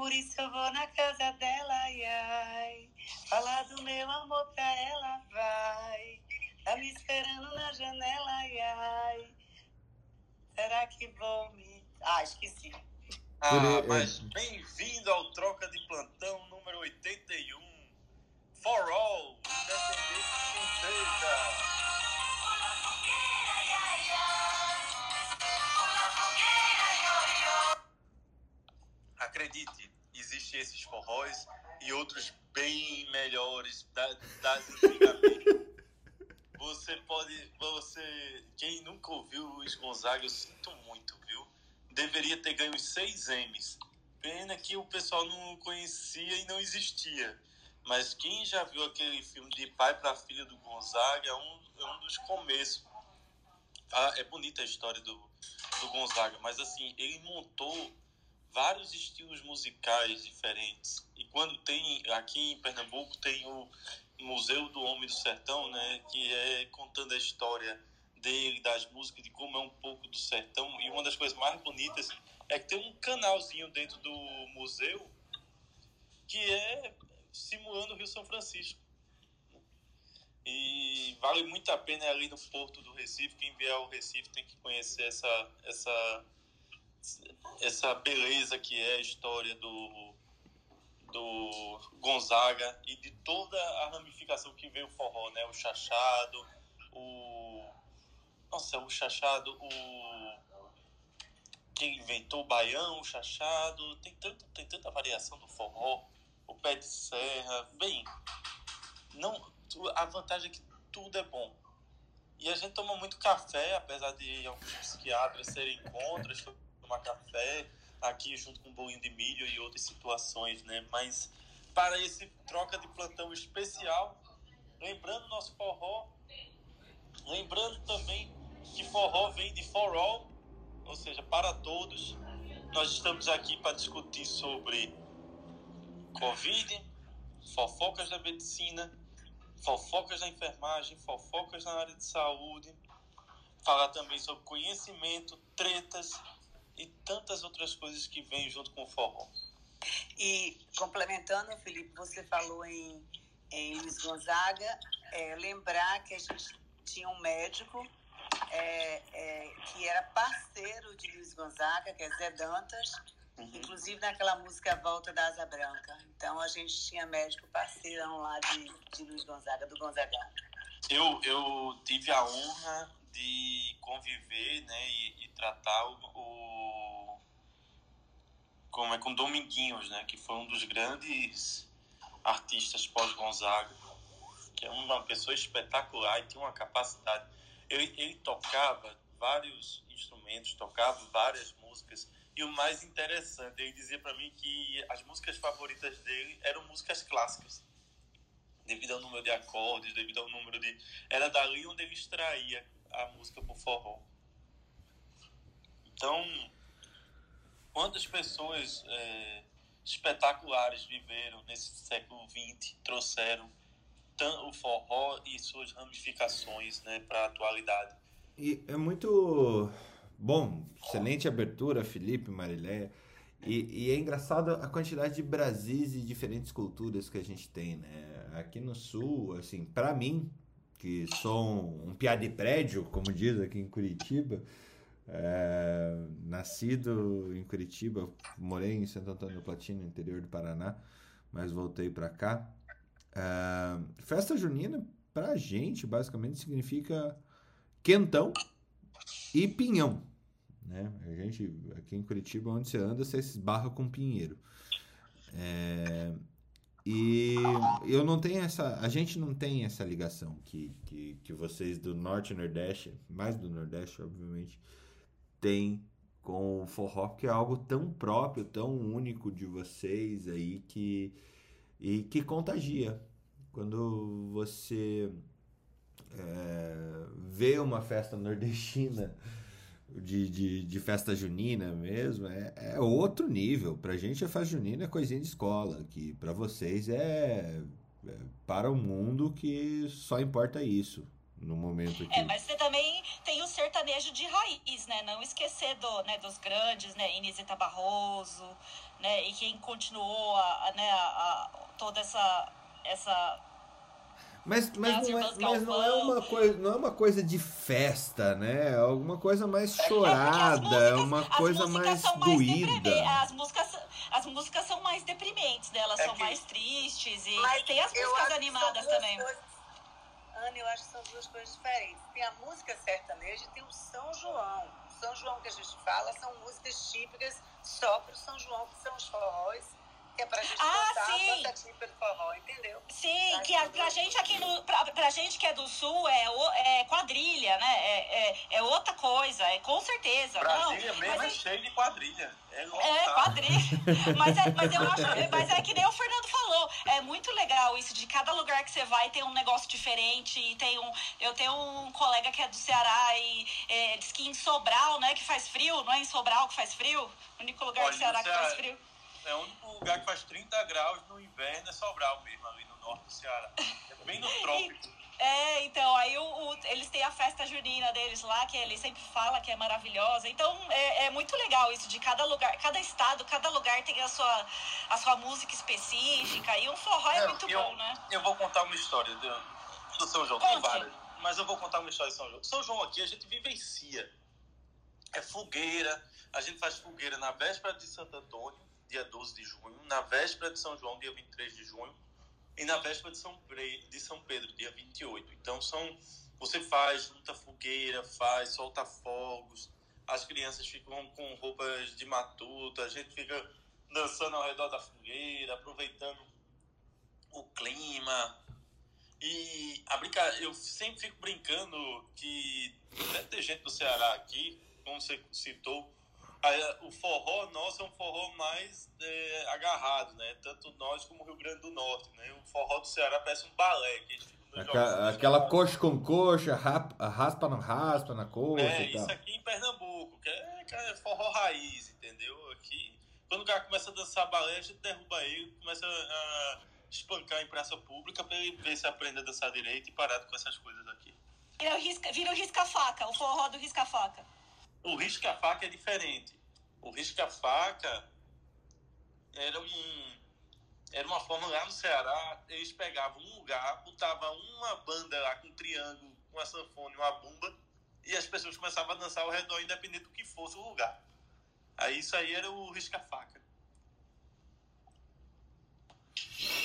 Por isso eu vou na casa dela, ai, ai. Falar do meu amor pra ela, vai. Tá me esperando na janela, ai, ai. Será que vou me. Ah, esqueci. Ah, mas bem-vindo ao Troca de Plantão número 81. For All, Independente Princesa. Acredite, existem esses forróis e outros bem melhores da, das antigamente. Você pode, você, quem nunca ouviu Luiz Gonzaga, eu sinto muito, viu? Deveria ter ganho os seis M's. Pena que o pessoal não conhecia e não existia. Mas quem já viu aquele filme de pai para filha do Gonzaga é um, é um dos começos. Ah, é bonita a história do, do Gonzaga, mas assim, ele montou vários estilos musicais diferentes. E quando tem, aqui em Pernambuco, tem o Museu do Homem do Sertão, né, que é contando a história dele, das músicas, de como é um pouco do sertão. E uma das coisas mais bonitas é que tem um canalzinho dentro do museu que é simulando o Rio São Francisco. E vale muito a pena ali no Porto do Recife. Quem vier ao Recife tem que conhecer essa, essa, essa beleza que é a história do, do Gonzaga e de toda a ramificação que veio o forró, né? O chachado, o. Nossa, o chachado, o. Quem inventou o baião, o chachado, tem, tanto, tem tanta variação do forró o pé de serra. Bem, não, a vantagem é que tudo é bom. E a gente toma muito café, apesar de alguns psiquiatras serem contra tomar café aqui junto com um bolinho de milho e outras situações, né? Mas para esse troca de plantão especial, lembrando nosso forró, lembrando também que forró vem de for all, ou seja, para todos. Nós estamos aqui para discutir sobre Covid, fofocas da medicina, fofocas da enfermagem, fofocas na área de saúde, falar também sobre conhecimento, tretas e tantas outras coisas que vêm junto com o forró. E complementando, Felipe, você falou em, em Luiz Gonzaga, é, lembrar que a gente tinha um médico é, é, que era parceiro de Luiz Gonzaga, que é Zé Dantas, Uhum. Inclusive naquela música Volta da Asa Branca. Então a gente tinha médico parceirão lá de, de Luiz Gonzaga, do Gonzagão. Eu, eu tive a honra de conviver né, e, e tratar o, como é com Dominguinhos, né, que foi um dos grandes artistas pós-Gonzaga, que é uma pessoa espetacular e tinha uma capacidade. Ele, ele tocava vários instrumentos, tocava várias músicas e o mais interessante, ele dizia para mim que as músicas favoritas dele eram músicas clássicas. Devido ao número de acordes, devido ao número de. Era dali onde ele extraía a música pro forró. Então, quantas pessoas é, espetaculares viveram nesse século XX, trouxeram o forró e suas ramificações né, para a atualidade. E é muito Bom, excelente abertura, Felipe, Mariléia. E, e, é engraçado a quantidade de Brasis e diferentes culturas que a gente tem, né? Aqui no Sul, assim, para mim, que sou um, piá de prédio, como diz aqui em Curitiba, é, nascido em Curitiba, morei em Santo Antônio do Platino, interior do Paraná, mas voltei para cá. É, festa junina, pra gente, basicamente, significa quentão e pinhão. Né? A gente, aqui em Curitiba, onde você anda, você esbarra com pinheiro. É, e eu não tenho essa. A gente não tem essa ligação que, que, que vocês do Norte e Nordeste, mais do Nordeste, obviamente, têm com o forró, que é algo tão próprio, tão único de vocês aí que. e que contagia. Quando você é, vê uma festa nordestina de, de, de, festa junina mesmo, é, é outro nível. Pra gente a festa junina é coisinha de escola, que para vocês é, é, para o mundo que só importa isso. No momento aqui. É, mas você também tem o sertanejo de raiz, né? Não esquecer do, né, dos grandes, né? Inesita Barroso, né? E quem continuou a, a né, a, a, toda essa, essa mas, mas, não, é, mas não é uma coisa não é uma coisa de festa né é alguma coisa mais é, é chorada é uma coisa mais doída mais as músicas as músicas são mais deprimentes né? elas é são que... mais tristes e mas tem as músicas animadas também coisas, Ana eu acho que são duas coisas diferentes. Tem a música sertaneja e tem o São João. O São João que a gente fala são músicas típicas só para o São João que são os forróis que é pra gente ah, sim. típica forró, entendeu? Sim, Acho que a, pra gente aqui no. Pra, pra gente que é do sul é, é quadrilha, né? É, é, é outra coisa, é com certeza. Brasília não, mesmo é cheio de quadrilha. É, é quadrilha. mas, é, mas eu acho. Mas é que nem o Fernando falou. É muito legal isso de cada lugar que você vai tem um negócio diferente. E tem um. Eu tenho um colega que é do Ceará e é, diz que em Sobral, né? Que faz frio, não é em Sobral que faz frio? O único lugar Olha, do Ceará que faz frio. É o único lugar que faz 30 graus no inverno é Sobral mesmo, ali no norte do Ceará. É bem no trópico. É, então, aí o, o, eles têm a festa junina deles lá, que ele sempre fala que é maravilhosa. Então, é, é, muito legal isso, de cada lugar, cada estado, cada lugar tem a sua, a sua música específica. E o forró é, muito eu, bom, né? Eu vou contar uma história do, do São João, Conte. tem várias. Mas eu vou contar uma história de São João. São João aqui a gente vivencia. É fogueira, a gente faz fogueira na véspera de Santo Antônio dia 12 de junho, na véspera de São João, dia 23 de junho, e na véspera de São, de São Pedro, dia 28. Então são você faz, junta fogueira, faz, solta fogos, as crianças ficam com roupas de matuta, a gente fica dançando ao redor da fogueira, aproveitando o clima. E a eu sempre fico brincando que deve ter gente do Ceará aqui, como você citou, o forró nosso é um forró mais é, agarrado, né? Tanto nós como o Rio Grande do Norte, né? O forró do Ceará parece um balé. Que aquela, aquela coxa com coxa, raspa não raspa na coxa É, isso aqui em Pernambuco, que é, que é forró raiz, entendeu? Aqui, quando o cara começa a dançar balé, a gente derruba ele, começa a espancar em praça pública para ele ver se aprende a dançar direito e parar com essas coisas aqui. Vira o risca-faca, o forró do risca-faca. O risca-faca é diferente. O risca-faca era um era uma forma lá no Ceará, eles pegavam um lugar, botavam uma banda lá com um triângulo, com a sanfona e uma bumba, e as pessoas começavam a dançar ao redor, independente do que fosse o lugar. Aí isso aí era o risca-faca.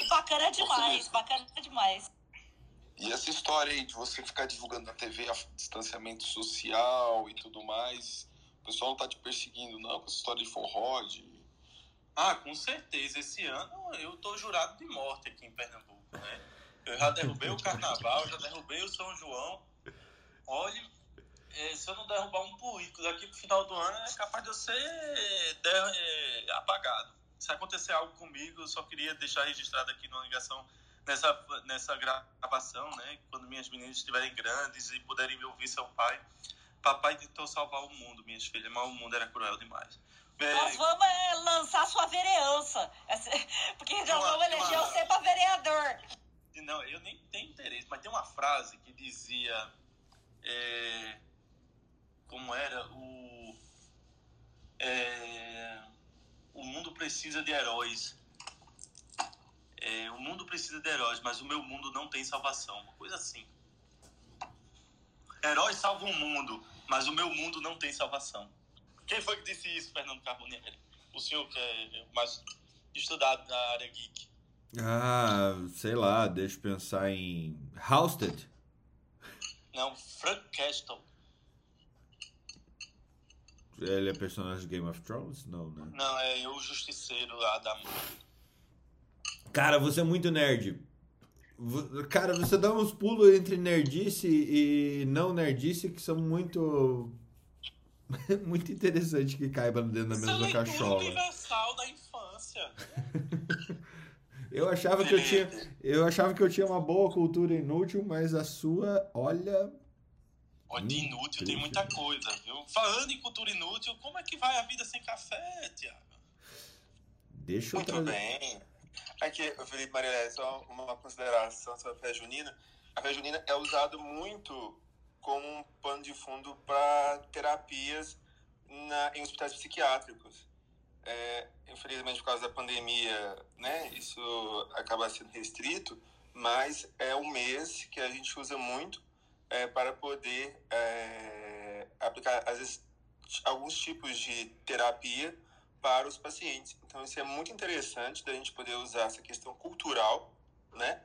Bacana demais, bacana demais. E essa história aí de você ficar divulgando na TV distanciamento social e tudo mais, o pessoal não tá te perseguindo, não, com essa história de forró, de... Ah, com certeza. Esse ano eu tô jurado de morte aqui em Pernambuco, né? Eu já derrubei o carnaval, já derrubei o São João. Olha, é, se eu não derrubar um político daqui pro final do ano, é capaz de eu ser der, é, apagado. Se acontecer algo comigo, eu só queria deixar registrado aqui numa ligação nessa, nessa gravação, né? Quando minhas meninas estiverem grandes e puderem me ouvir seu pai. Papai tentou salvar o mundo, minhas filhas, mas o mundo era cruel demais. Nós vamos é, lançar sua vereança. Porque já vamos eleger uma... você para vereador. Não, eu nem tenho interesse, mas tem uma frase que dizia. É, como era? O. É, o mundo precisa de heróis é, o mundo precisa de heróis, mas o meu mundo não tem salvação. Uma coisa assim. Heróis salvam o mundo, mas o meu mundo não tem salvação. Quem foi que disse isso, Fernando Carbonieri? O senhor que é mais estudado na área geek. Ah, sei lá, deixa eu pensar em Halstead. Não, Frank Castle. Ele é personagem de Game of Thrones? Não, né? Não, é o justiceiro lá da Cara, você é muito nerd. Cara, você dá uns pulos entre nerdice e não nerdice que são muito. muito interessantes que caibam dentro da mesma é cachola. universal da infância. eu achava que eu tinha. Eu achava que eu tinha uma boa cultura inútil, mas a sua, olha. Olha, de inútil tem muita coisa, viu? Falando em cultura inútil, como é que vai a vida sem café, Tiago? Deixa eu Muito trazer... bem. Aqui, Felipe Marilé, só uma consideração sobre a festa junina. a festa junina é usada muito como um pano de fundo para terapias na, em hospitais psiquiátricos. É, infelizmente, por causa da pandemia, né, isso acaba sendo restrito, mas é um mês que a gente usa muito é, para poder é, aplicar, às vezes, alguns tipos de terapia para os pacientes. Então, isso é muito interessante da gente poder usar essa questão cultural, né,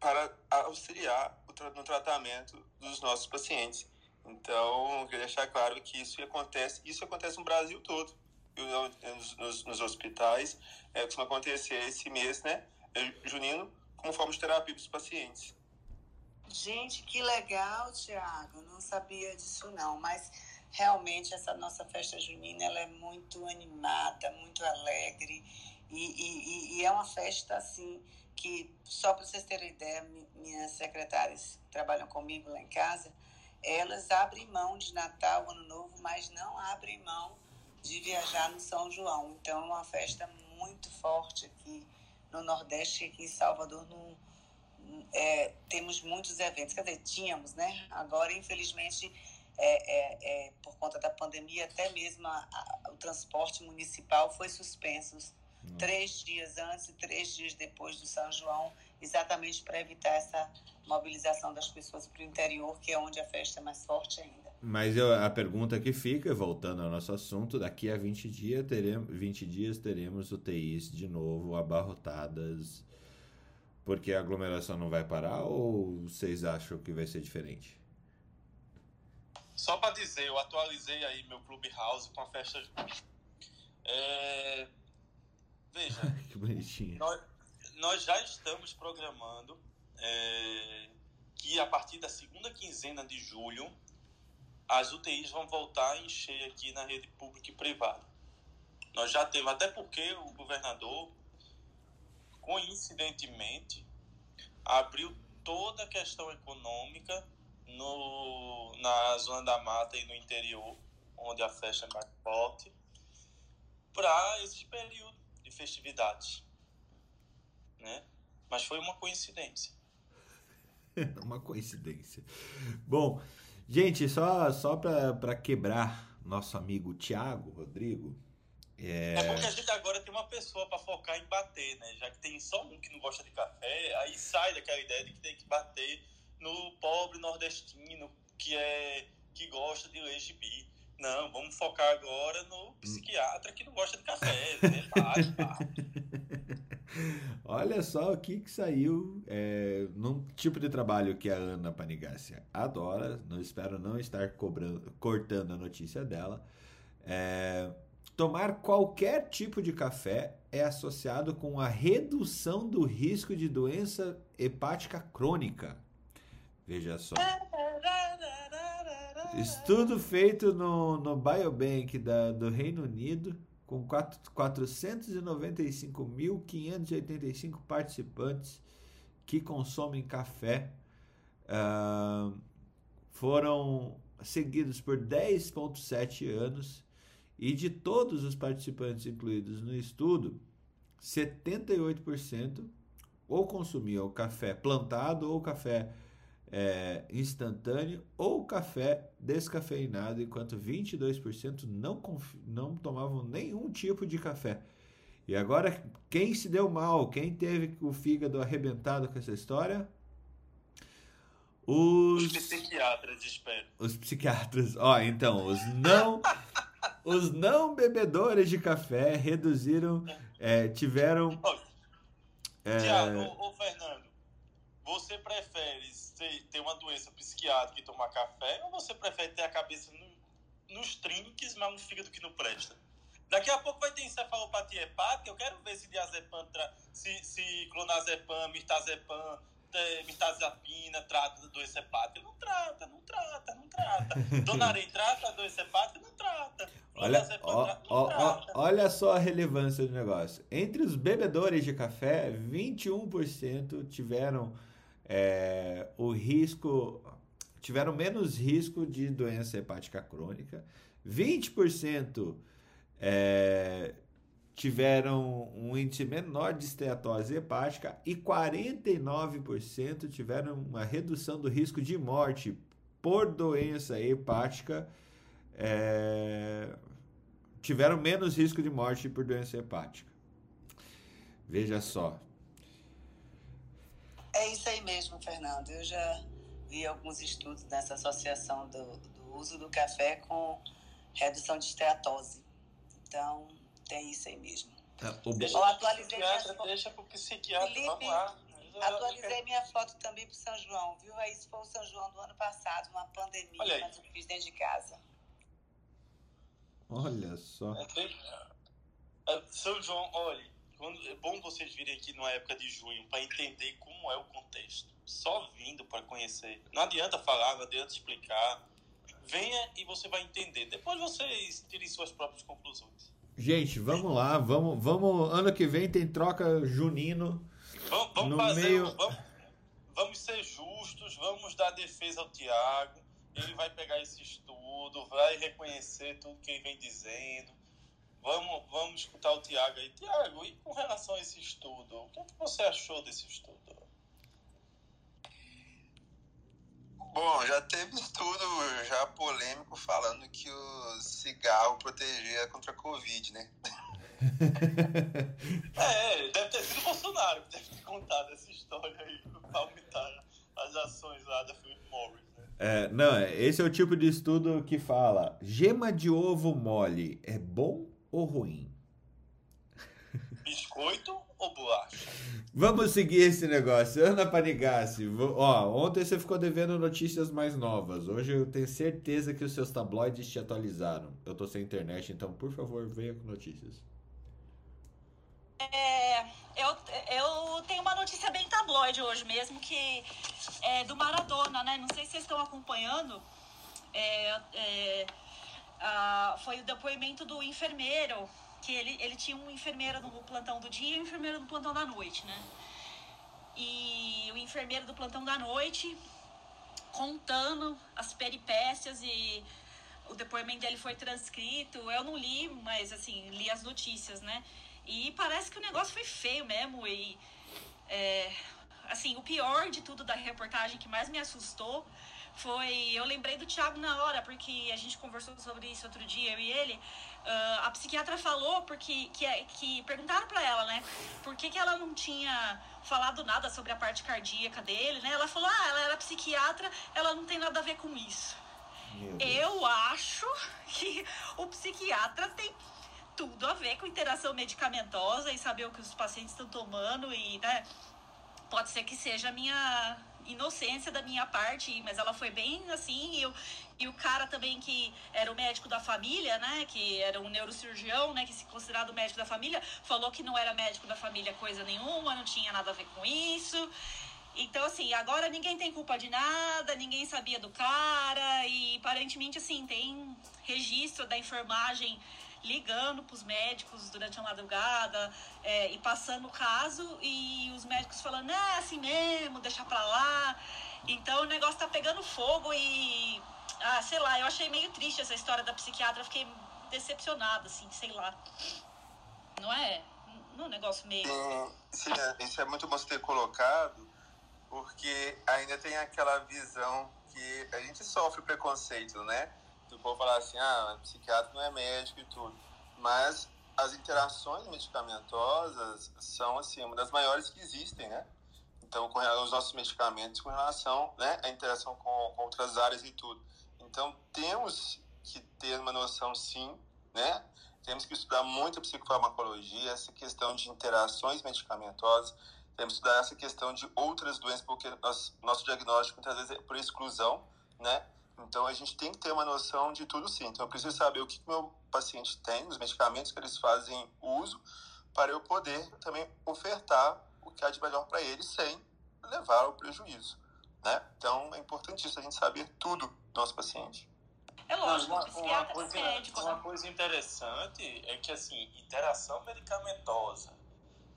para auxiliar no tratamento dos nossos pacientes. Então, eu queria deixar claro que isso acontece, isso acontece no Brasil todo, nos, nos, nos hospitais, é, costuma acontecer esse mês, né, é, junino, como forma de terapia para os pacientes. Gente, que legal, Tiago. Não sabia disso não, mas realmente essa nossa festa junina ela é muito animada, muito alegre e, e, e é uma festa assim que só para vocês terem ideia, minhas secretárias que trabalham comigo lá em casa, elas abrem mão de Natal, Ano Novo, mas não abrem mão de viajar no São João. Então é uma festa muito forte aqui no Nordeste, aqui em Salvador, no, é, temos muitos eventos. Quer dizer, tínhamos, né? Agora, infelizmente, é, é, é por conta da pandemia, até mesmo a, a, o transporte municipal foi suspenso três dias antes e três dias depois do São João, exatamente para evitar essa mobilização das pessoas para o interior, que é onde a festa é mais forte ainda. Mas eu, a pergunta que fica, voltando ao nosso assunto, daqui a 20 dias teremos, 20 dias teremos UTIs de novo abarrotadas, porque a aglomeração não vai parar ou vocês acham que vai ser diferente? Só para dizer, eu atualizei aí meu Clubhouse com a festa. É... Veja. que bonitinho. Nós, nós, já estamos programando é, que a partir da segunda quinzena de julho as UTIs vão voltar a encher aqui na rede pública e privada. Nós já temos, até porque o governador, coincidentemente, abriu toda a questão econômica no, na zona da mata e no interior, onde a festa é mais forte, para esse período de festividades. Né? Mas foi uma coincidência. uma coincidência. Bom, Gente, só, só para quebrar nosso amigo Tiago Rodrigo. É... é bom que a gente agora tem uma pessoa para focar em bater, né? Já que tem só um que não gosta de café, aí sai daquela ideia de que tem que bater no pobre nordestino que é que gosta de ler gibi. Não, vamos focar agora no psiquiatra que não gosta de café. Né? Olha só o que, que saiu é, num tipo de trabalho que a Ana Panigácia adora. Não espero não estar cobrando, cortando a notícia dela. É, tomar qualquer tipo de café é associado com a redução do risco de doença hepática crônica. Veja só. Estudo feito no, no Biobank da, do Reino Unido com 495.585 participantes que consomem café, uh, foram seguidos por 10,7 anos e de todos os participantes incluídos no estudo, 78% ou consumiam café plantado ou café é, instantâneo ou café descafeinado, enquanto 22% não, não tomavam nenhum tipo de café. E agora, quem se deu mal, quem teve o fígado arrebentado com essa história? Os, os psiquiatras, espero. Os psiquiatras. Ó, então, os não. os não bebedores de café reduziram. É, tiveram. É... Tiago, ô, Fernando, você prefere você ter uma doença psiquiátrica e tomar café, ou você prefere ter a cabeça no, nos trinques, mas no fígado que não presta? Daqui a pouco vai ter encefalopatia hepática, eu quero ver se diazepam, se, se clonazepam, mirtazepam, mirtazapina trata doença hepática. Não trata, não trata, não trata. Donarém trata doença hepática? Não trata. Olha, ó, ó. Ó, olha só a relevância do negócio. Entre os bebedores de café, 21% tiveram é, o risco tiveram menos risco de doença hepática crônica, 20% é, tiveram um índice menor de esteatose hepática e 49% tiveram uma redução do risco de morte por doença hepática. É, tiveram menos risco de morte por doença hepática. Veja só. É isso aí mesmo, Fernando. Eu já vi alguns estudos nessa associação do, do uso do café com redução de esteatose. Então, tem isso aí mesmo. É, o... Deixa, eu atualizei minha foto. Deixa pro psiquiatra, Felipe, vamos lá. Atualizei minha foto também pro São João, viu? Aí isso foi o São João do ano passado, uma pandemia, mas eu fiz dentro de casa. Olha só. É, tem... É, São João, olha, quando, é bom vocês virem aqui numa época de junho para entender como é o contexto. Só vindo para conhecer. Não adianta falar, não adianta explicar. Venha e você vai entender. Depois vocês tirem suas próprias conclusões. Gente, vamos lá, vamos, vamos. Ano que vem tem troca junino. Vamos, vamos no fazer, meio... vamos, vamos ser justos, vamos dar defesa ao Tiago. Ele vai pegar esse estudo, vai reconhecer tudo que ele vem dizendo. Vamos, vamos escutar o Tiago aí. Tiago, e com relação a esse estudo, o que, é que você achou desse estudo? Bom, já teve estudo já polêmico falando que o cigarro protegia contra a Covid, né? é, deve ter sido o Bolsonaro que deve ter contado essa história aí para aumentar as ações lá da Philip Morris. Né? É, não, esse é o tipo de estudo que fala: gema de ovo mole é bom ou ruim? Biscoito ou bolacha? Vamos seguir esse negócio. Ana Panigassi, ó, ontem você ficou devendo notícias mais novas. Hoje eu tenho certeza que os seus tabloides te atualizaram. Eu tô sem internet, então por favor, venha com notícias. É, eu, eu tenho uma notícia bem tabloide hoje mesmo, que é do Maradona, né? Não sei se vocês estão acompanhando. É, é, a, foi o depoimento do enfermeiro que ele, ele tinha um enfermeiro no plantão do dia e um enfermeiro no plantão da noite, né? E o enfermeiro do plantão da noite contando as peripécias e o depoimento dele foi transcrito. Eu não li, mas assim, li as notícias, né? E parece que o negócio foi feio mesmo. E é, assim, o pior de tudo da reportagem que mais me assustou foi. Eu lembrei do Thiago na hora, porque a gente conversou sobre isso outro dia, eu e ele. Uh, a psiquiatra falou porque que, é, que perguntaram para ela, né, por que, que ela não tinha falado nada sobre a parte cardíaca dele, né? Ela falou: "Ah, ela era psiquiatra, ela não tem nada a ver com isso". Eu acho que o psiquiatra tem tudo a ver com interação medicamentosa e saber o que os pacientes estão tomando e, né, pode ser que seja a minha inocência da minha parte, mas ela foi bem assim, e, eu, e o cara também que era o médico da família, né, que era um neurocirurgião, né, que se considerado médico da família, falou que não era médico da família coisa nenhuma, não tinha nada a ver com isso. Então, assim, agora ninguém tem culpa de nada, ninguém sabia do cara, e aparentemente, assim, tem registro da enfermagem ligando para os médicos durante a madrugada é, e passando o caso e os médicos falando, é assim mesmo, deixa para lá. Então o negócio tá pegando fogo e, ah, sei lá, eu achei meio triste essa história da psiquiatra, fiquei decepcionada, assim, sei lá. Não é? Não é um negócio meio. Sim, sim, é, isso é muito bom você ter colocado, porque ainda tem aquela visão que a gente sofre preconceito, né? Do povo falar assim, ah, psiquiatra não é médico e tudo. Mas as interações medicamentosas são, assim, uma das maiores que existem, né? Então, com os nossos medicamentos, com relação né, à interação com, com outras áreas e tudo. Então, temos que ter uma noção, sim, né? Temos que estudar muito a psicofarmacologia, essa questão de interações medicamentosas, temos que estudar essa questão de outras doenças, porque nosso diagnóstico muitas vezes é por exclusão, né? Então a gente tem que ter uma noção de tudo sim. Então eu preciso saber o que meu paciente tem, os medicamentos que eles fazem uso, para eu poder também ofertar o que há de melhor para ele sem levar ao prejuízo. Né? Então é importantíssimo a gente saber tudo do nosso paciente. É lógico, uma, uma, coisa, médico, uma né? coisa interessante é que assim, interação medicamentosa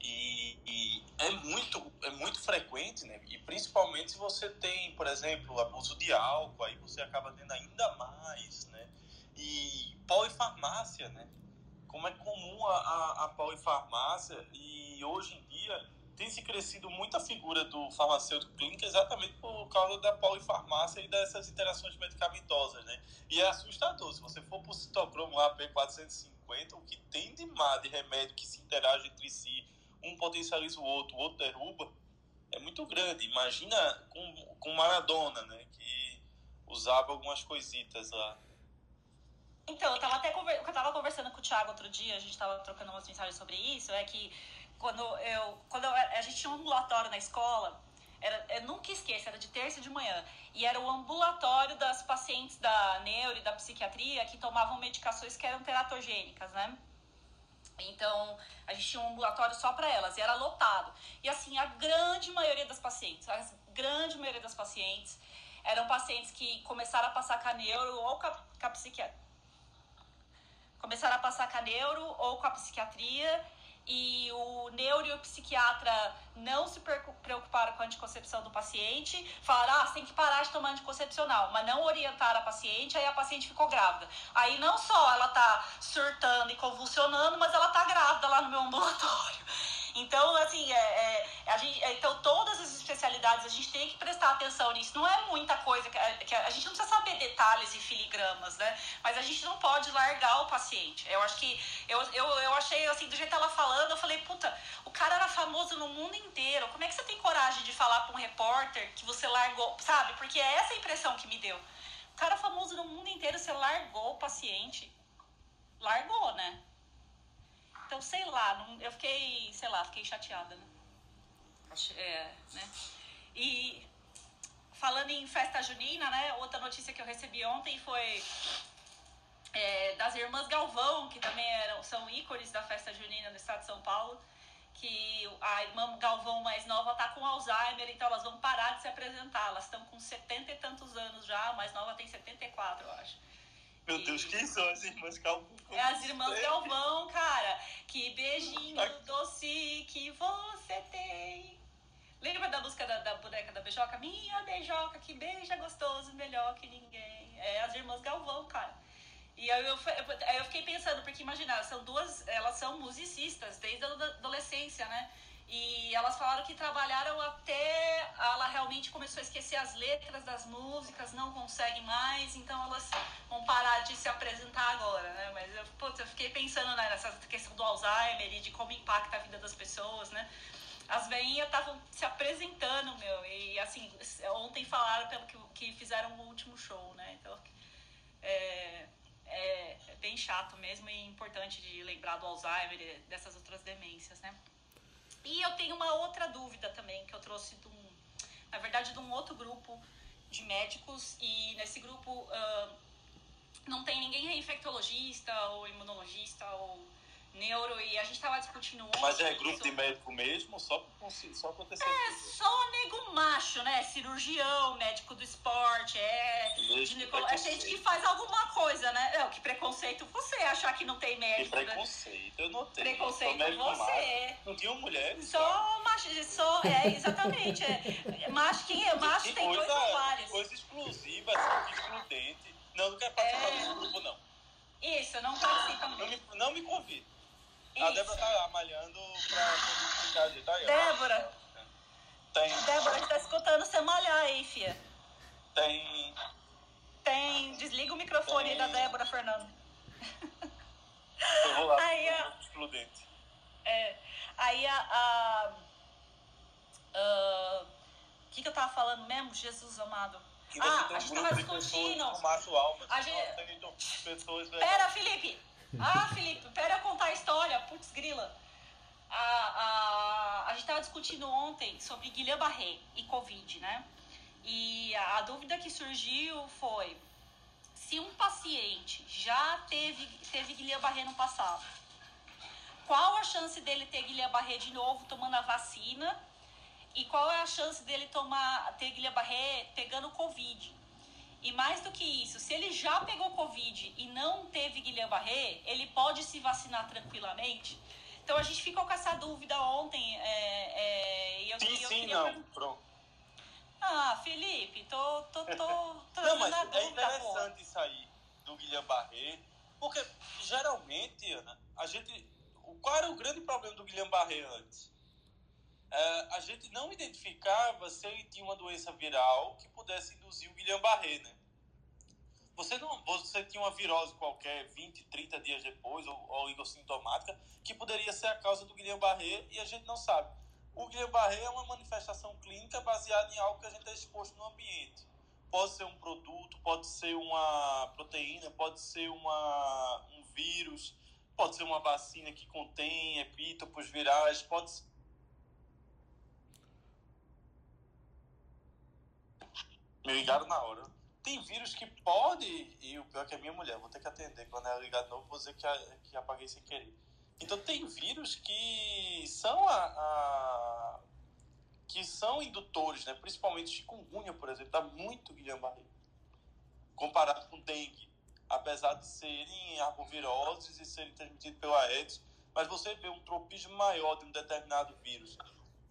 e, e, é muito é muito frequente, né? E principalmente se você tem, por exemplo, abuso de álcool, aí você acaba tendo ainda mais, né? E polifarmácia, né? como é comum a, a, a polifarmácia e hoje em dia tem se crescido muito a figura do farmacêutico clínico exatamente por causa da polifarmácia e dessas interações medicamentosas, né? E é assustador. Se você for para o citocromo lá, P450, o que tem de má de remédio que se interage entre si, um potencializa o outro, o outro derruba, é muito grande. Imagina com, com Maradona, né? Que usava algumas coisitas lá. Então, eu tava até conver... eu tava conversando com o Thiago outro dia, a gente tava trocando umas mensagens sobre isso, é que quando eu. Quando eu, a gente tinha um ambulatório na escola, era, eu nunca esqueço, era de terça de manhã. E era o ambulatório das pacientes da neuro e da psiquiatria que tomavam medicações que eram teratogênicas, né? Então, a gente tinha um ambulatório só para elas e era lotado. E assim, a grande maioria das pacientes, a grande maioria das pacientes, eram pacientes que começaram a passar com a neuro ou com a, com a psiquiatria. Começaram a passar com a neuro ou com a psiquiatria e o neuro e o psiquiatra não se preocuparam com a anticoncepção do paciente, falaram, ah, você tem que parar de tomar anticoncepcional, mas não orientaram a paciente, aí a paciente ficou grávida. Aí não só ela tá surtando e convulsionando, mas ela tá grávida lá no meu ambulatório. Então, assim, é, é, a gente, é, então todas as especialidades a gente tem que prestar atenção nisso. Não é muita coisa, que, que a gente não precisa saber detalhes e filigramas, né? Mas a gente não pode largar o paciente. Eu acho que, eu, eu, eu achei, assim, do jeito que ela falando, eu falei, puta, o cara era famoso no mundo inteiro. Como é que você tem coragem de falar para um repórter que você largou, sabe? Porque é essa a impressão que me deu. O cara famoso no mundo inteiro, você largou o paciente. Largou, né? Então, sei lá, não, eu fiquei, sei lá, fiquei chateada, né? É, né? E falando em festa junina, né? Outra notícia que eu recebi ontem foi é, das irmãs Galvão, que também eram, são ícones da festa junina no estado de São Paulo, que a irmã Galvão mais nova tá com Alzheimer, então elas vão parar de se apresentar. Elas estão com setenta e tantos anos já, a mais nova tem 74, eu acho. Meu Deus, quem são as irmãs Galvão? É as irmãs Galvão, cara. Que beijinho doce que você tem. Lembra da música da, da boneca da beijoca? Minha beijoca, que beija gostoso, melhor que ninguém. É as irmãs Galvão, cara. E aí eu, aí eu fiquei pensando, porque imagina, são duas, elas são musicistas desde a adolescência, né? E elas falaram que trabalharam até ela realmente começou a esquecer as letras das músicas, não consegue mais, então elas vão parar de se apresentar agora, né? Mas eu, putz, eu fiquei pensando né, nessa questão do Alzheimer e de como impacta a vida das pessoas, né? As veinhas estavam se apresentando, meu, e assim, ontem falaram pelo que, que fizeram o último show, né? Então, é, é, é bem chato mesmo e importante de lembrar do Alzheimer e dessas outras demências, né? E eu tenho uma outra dúvida também que eu trouxe de um, na verdade, de um outro grupo de médicos. E nesse grupo uh, não tem ninguém infectologista ou imunologista ou neuro e a gente tava discutindo ontem. Mas é grupo de médico mesmo, só, só acontecer. É, só nego macho, né? Cirurgião, médico do esporte, é. Ginecolo... É gente que faz alguma coisa, né? Não, que preconceito você achar que não tem médico. Que né? preconceito, né? eu não tenho. Preconceito eu você. Macho. Não tinha mulheres. Só macho, só, é, exatamente. É. Macho, quem é macho tem coisa, dois ovários. Coisa exclusiva, assim, excludente. Não, não quero participar é... desse grupo, não. Isso, não participa. Não me, não me convide. A Débora tá lá malhando pra ficar tá aí. Débora! Tem. Débora, a gente tá escutando você malhar aí, fia. Tem. Tem. Desliga o microfone aí da Débora, Fernando. Eu vou lá, aí a... excludente. É. Aí a. a, a... O que, que eu tava falando mesmo? Jesus amado. ah, a gente tava discutindo. A gente... Pessoas, Pera, Felipe! Ah, Felipe, pera eu contar a história. Putz, grila. A, a, a gente estava discutindo ontem sobre Guillain-Barré e Covid, né? E a, a dúvida que surgiu foi se um paciente já teve, teve Guillain-Barré no passado, qual a chance dele ter Guillain-Barré de novo tomando a vacina e qual é a chance dele tomar ter Guillain-Barré pegando Covid? E mais do que isso, se ele já pegou Covid e não teve Guillain-Barré, ele pode se vacinar tranquilamente? Então a gente ficou com essa dúvida ontem. É, é, e eu, sim, eu sim, queria... não. Pronto. Ah, Felipe, tô, tô, tô, tô não, mas é interessante pô. isso aí do Guilherme Barré, porque geralmente, Ana, a gente. Qual era o grande problema do Guillain-Barré antes? É, a gente não identificava se ele tinha uma doença viral que pudesse induzir o Guillain-Barré, né? Você não, você tinha uma virose qualquer 20, 30 dias depois, ou, ou sintomática, que poderia ser a causa do Guillain-Barré e a gente não sabe. O Guillain-Barré é uma manifestação clínica baseada em algo que a gente é exposto no ambiente. Pode ser um produto, pode ser uma proteína, pode ser uma, um vírus, pode ser uma vacina que contém epítopos virais, pode ser Me ligaram na hora. Tem vírus que pode, e o pior é que é minha mulher, vou ter que atender. Quando ela ligar de novo, vou dizer que, que apaguei sem querer. Então tem vírus que são a, a que são indutores, né? Principalmente chikungunya, por exemplo, dá muito Guillain-Barré. Comparado com dengue, apesar de serem arboviroses e serem transmitidos pelo Aedes, mas você vê um tropismo maior de um determinado vírus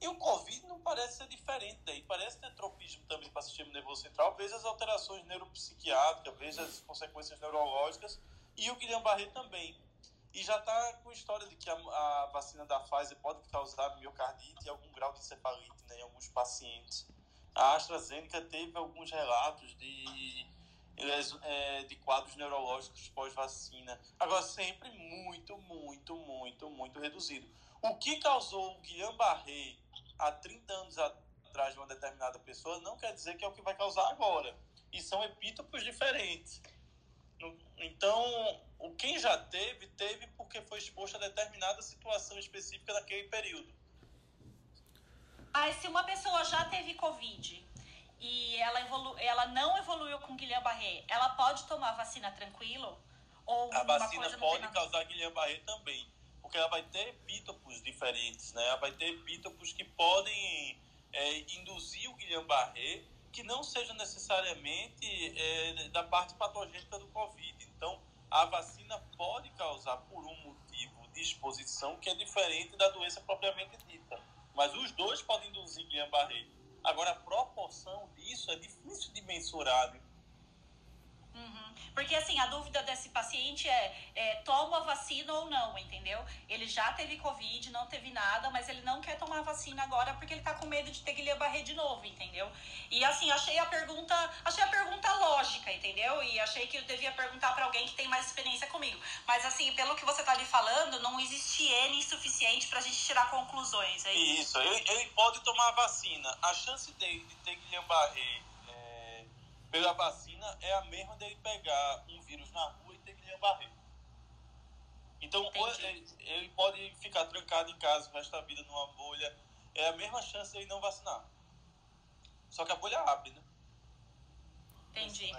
e o Covid não parece ser diferente daí. Parece ter tropismo também para o sistema nervoso central. Veja as alterações neuropsiquiátricas, veja as consequências neurológicas. E o Guillain-Barré também. E já está com história de que a, a, vacina da Pfizer pode causar miocardite e algum grau de encefalite né, em alguns pacientes. A AstraZeneca teve alguns relatos de, é, de quadros neurológicos pós-vacina. Agora, sempre muito, muito, muito, muito reduzido. O que causou o Guillain-Barré há 30 anos atrás de uma determinada pessoa não quer dizer que é o que vai causar agora. E são epítopos diferentes. Então, o quem já teve, teve porque foi exposto a determinada situação específica naquele período. Mas se uma pessoa já teve Covid e ela, evolu ela não evoluiu com Guillain-Barré, ela pode tomar vacina tranquilo? Ou a vacina pode causar Guillain-Barré também porque ela vai ter epítopos diferentes, né? Ela vai ter epítopos que podem é, induzir o Guillain-Barré, que não seja necessariamente é, da parte patogênica do Covid. Então, a vacina pode causar por um motivo de exposição que é diferente da doença propriamente dita. Mas os dois podem induzir Guillain-Barré. Agora, a proporção disso é difícil de mensurar, né? Porque assim, a dúvida desse paciente é, é, toma vacina ou não, entendeu? Ele já teve Covid, não teve nada, mas ele não quer tomar vacina agora porque ele tá com medo de ter Guillain-Barré de novo, entendeu? E assim, achei a pergunta, achei a pergunta lógica, entendeu? E achei que eu devia perguntar para alguém que tem mais experiência comigo. Mas assim, pelo que você tá ali falando, não existe N suficiente pra gente tirar conclusões, é isso? Isso, ele, ele pode tomar vacina. A chance dele de ter Guillain-Barré pela vacina é a mesma dele pegar um vírus na rua e ter que barrer. Então, ele, ele, pode ficar trancado em casa o resto da vida numa bolha. É a mesma chance de ele não vacinar. Só que a bolha abre, né? Entendi.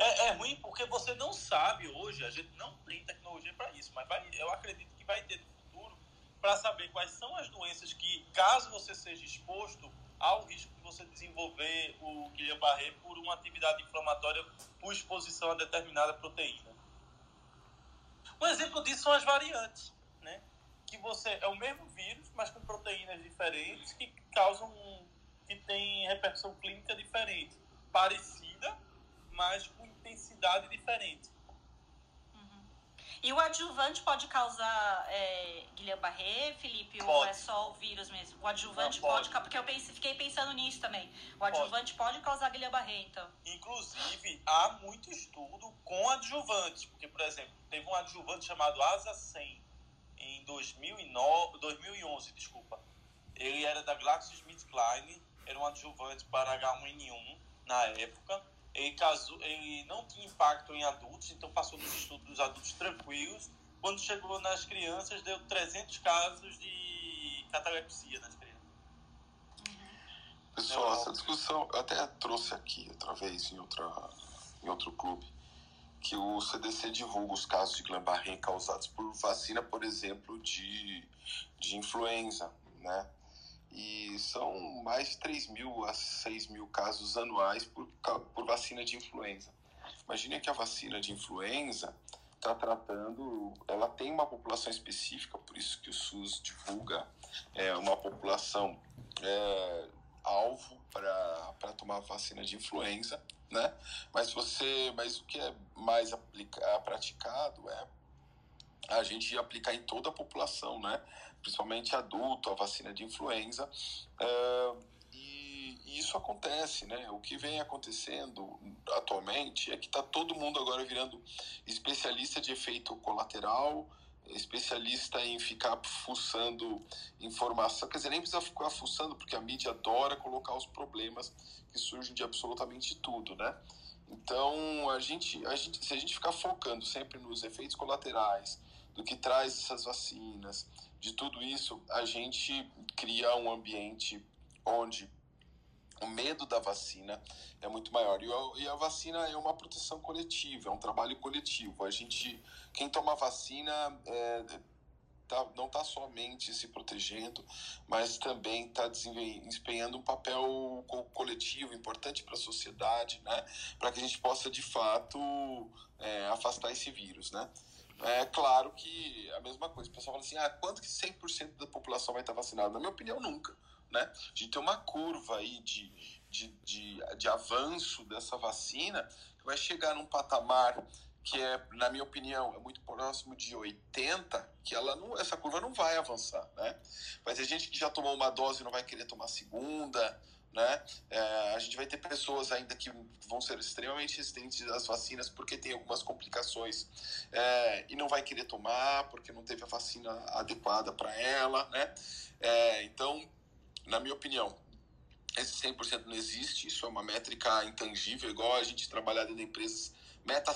É, é ruim porque você não sabe hoje, a gente não tem tecnologia para isso, mas vai, eu acredito que vai ter no futuro para saber quais são as doenças que, caso você seja exposto, há o risco de você desenvolver o Guillain-Barré por uma atividade inflamatória por exposição a determinada proteína. Um exemplo disso são as variantes, né? Que você é o mesmo vírus, mas com proteínas diferentes que causam que tem repercussão clínica diferente, parecida, mas com intensidade diferente. E o adjuvante pode causar é, Guillain-Barré, Felipe, pode. ou é só o vírus mesmo? O adjuvante Não, pode. pode, porque eu pensei, fiquei pensando nisso também. O adjuvante pode, pode causar Guillain-Barré, então. Inclusive, há muito estudo com adjuvantes, porque, por exemplo, teve um adjuvante chamado Asa 100 em 2009, 2011, desculpa. Ele era da GlaxoSmithKline, era um adjuvante para H1N1 na época ele, casou, ele não tinha impacto em adultos, então passou dos estudos dos adultos tranquilos. Quando chegou nas crianças, deu 300 casos de catalepsia nas crianças. Pessoal, essa discussão eu até trouxe aqui outra vez em, outra, em outro clube, que o CDC divulga os casos de Guillain-Barré causados por vacina, por exemplo, de, de influenza, né? E são mais de 3 mil a 6 mil casos anuais por, por vacina de influenza. Imagine que a vacina de influenza está tratando, ela tem uma população específica, por isso que o SUS divulga é, uma população é, alvo para tomar vacina de influenza, né? Mas você, mas o que é mais aplica, praticado é a gente aplicar em toda a população, né? Principalmente adulto, a vacina de influenza. Uh, e, e, isso acontece, né? O que vem acontecendo atualmente é que está todo mundo agora virando especialista de efeito colateral, especialista em ficar fuçando informação. Quer dizer, nem precisa ficar fuçando, porque a mídia adora colocar os problemas que surgem de absolutamente tudo, né? Então, a gente, a gente, se a gente ficar focando sempre nos efeitos colaterais, do que traz essas vacinas, de tudo isso, a gente cria um ambiente onde o medo da vacina é muito maior. E a, e a, vacina é uma proteção coletiva, é um trabalho coletivo. A gente, quem toma vacina é, tá, não está somente se protegendo, mas também está desempenhando um papel coletivo importante para a sociedade, né? Para que a gente possa de fato é, afastar esse vírus, né? É claro que a mesma coisa. O pessoal fala assim: ah, quanto que 100% da população vai estar vacinada? Na minha opinião, nunca. Né? A gente tem uma curva aí de, de, de, de avanço dessa vacina que vai chegar num patamar que é, na minha opinião, é muito próximo de 80, que ela não, essa curva não vai avançar, né? Vai ter gente que já tomou uma dose e não vai querer tomar segunda, né? É, a gente vai ter pessoas ainda que vão ser extremamente resistentes às vacinas porque tem algumas complicações é, e não vai querer tomar porque não teve a vacina adequada para ela, né? É, então, na minha opinião, esse 100% não existe, isso é uma métrica intangível, igual a gente trabalhar dentro de empresas meta,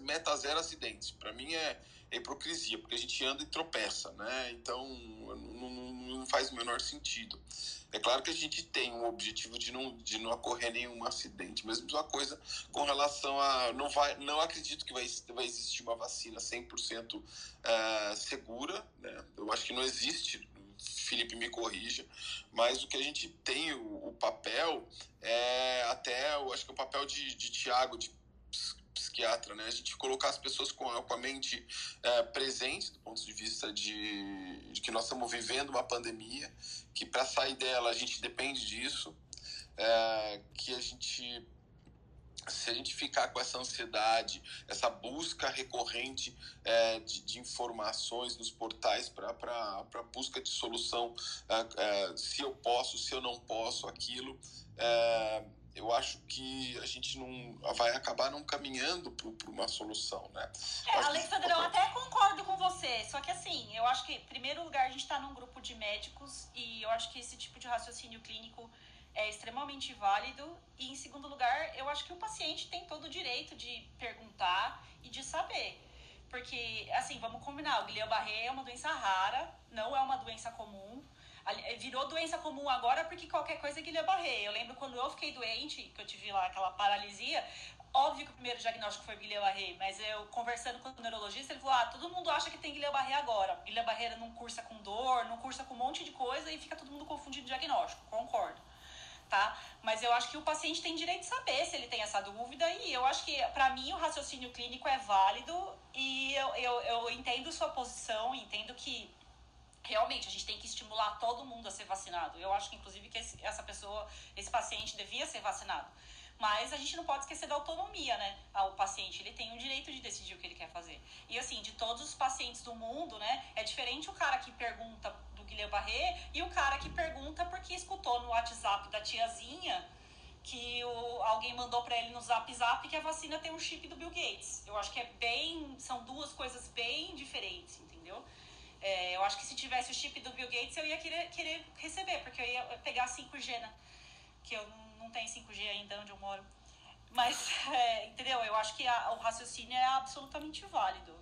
meta zero acidentes. Para mim é, é, hipocrisia, porque a gente anda e tropeça, né? Então não, não, faz o menor sentido. É claro que a gente tem um objetivo de não, de não ocorrer nenhum acidente, mesmo uma coisa com relação a. Não, vai, não acredito que vai, vai existir uma vacina 100% uh, eh, segura, né? Eu acho que não existe, Felipe me corrija, mas o que a gente tem, o, o papel, é até, eu acho que é o papel de, de Tiago, de psiquiatra, né? A gente colocar as pessoas com a, com a mente é, presente do ponto de vista de, de, que nós estamos vivendo uma pandemia, que para sair dela a gente depende disso, é, que a gente se a gente ficar com essa ansiedade, essa busca recorrente é, de, de, informações nos portais para busca de solução, é, é, se eu posso, se eu não posso, aquilo, é, eu acho que a gente não vai acabar não caminhando para uma solução, né? É, Alexandre, que... eu até concordo com você, só que assim, eu acho que, em primeiro lugar, a gente está num grupo de médicos e eu acho que esse tipo de raciocínio clínico é extremamente válido. E, em segundo lugar, eu acho que o paciente tem todo o direito de perguntar e de saber. Porque, assim, vamos combinar, o Guillain-Barré é uma doença rara, não é uma doença comum. Eh, virou doença comum agora porque qualquer coisa é Guillain-Barré. Eu lembro quando eu fiquei doente, que eu tive lá aquela paralisia, óbvio que o primeiro diagnóstico foi Guillain-Barré, mas eu conversando com o neurologista, ele falou: "Ah, todo mundo acha que tem Guillain-Barré agora. Guillain-Barré não cursa com dor, não cursa com um monte de coisa e fica todo mundo confundindo o diagnóstico". Concordo. Tá? Mas eu acho que o paciente tem direito de saber se ele tem essa dúvida e eu acho que para mim o raciocínio clínico é válido e eu, eu, eu entendo sua posição, entendo que realmente a gente tem que estimular todo mundo a ser vacinado. Eu acho que inclusive que esse, essa pessoa, esse paciente devia ser vacinado. Mas a gente não pode esquecer da autonomia, né? Ah, o paciente, ele tem o direito de decidir o que ele quer fazer. E assim, de todos os pacientes do mundo, né? É diferente o cara que pergunta do Guillain-Barré e o cara que pergunta porque escutou no WhatsApp da tiazinha que o, alguém mandou para ele no Zap Zap que a vacina tem um chip do Bill Gates. Eu acho que é bem, são duas coisas bem diferentes, entendeu? É, eu acho que se tivesse o chip do Bill Gates, eu ia querer, querer receber, porque eu ia pegar 5G, né? Que eu não tenho 5G ainda onde eu moro. Mas, é, entendeu? Eu acho que a, o raciocínio é absolutamente válido.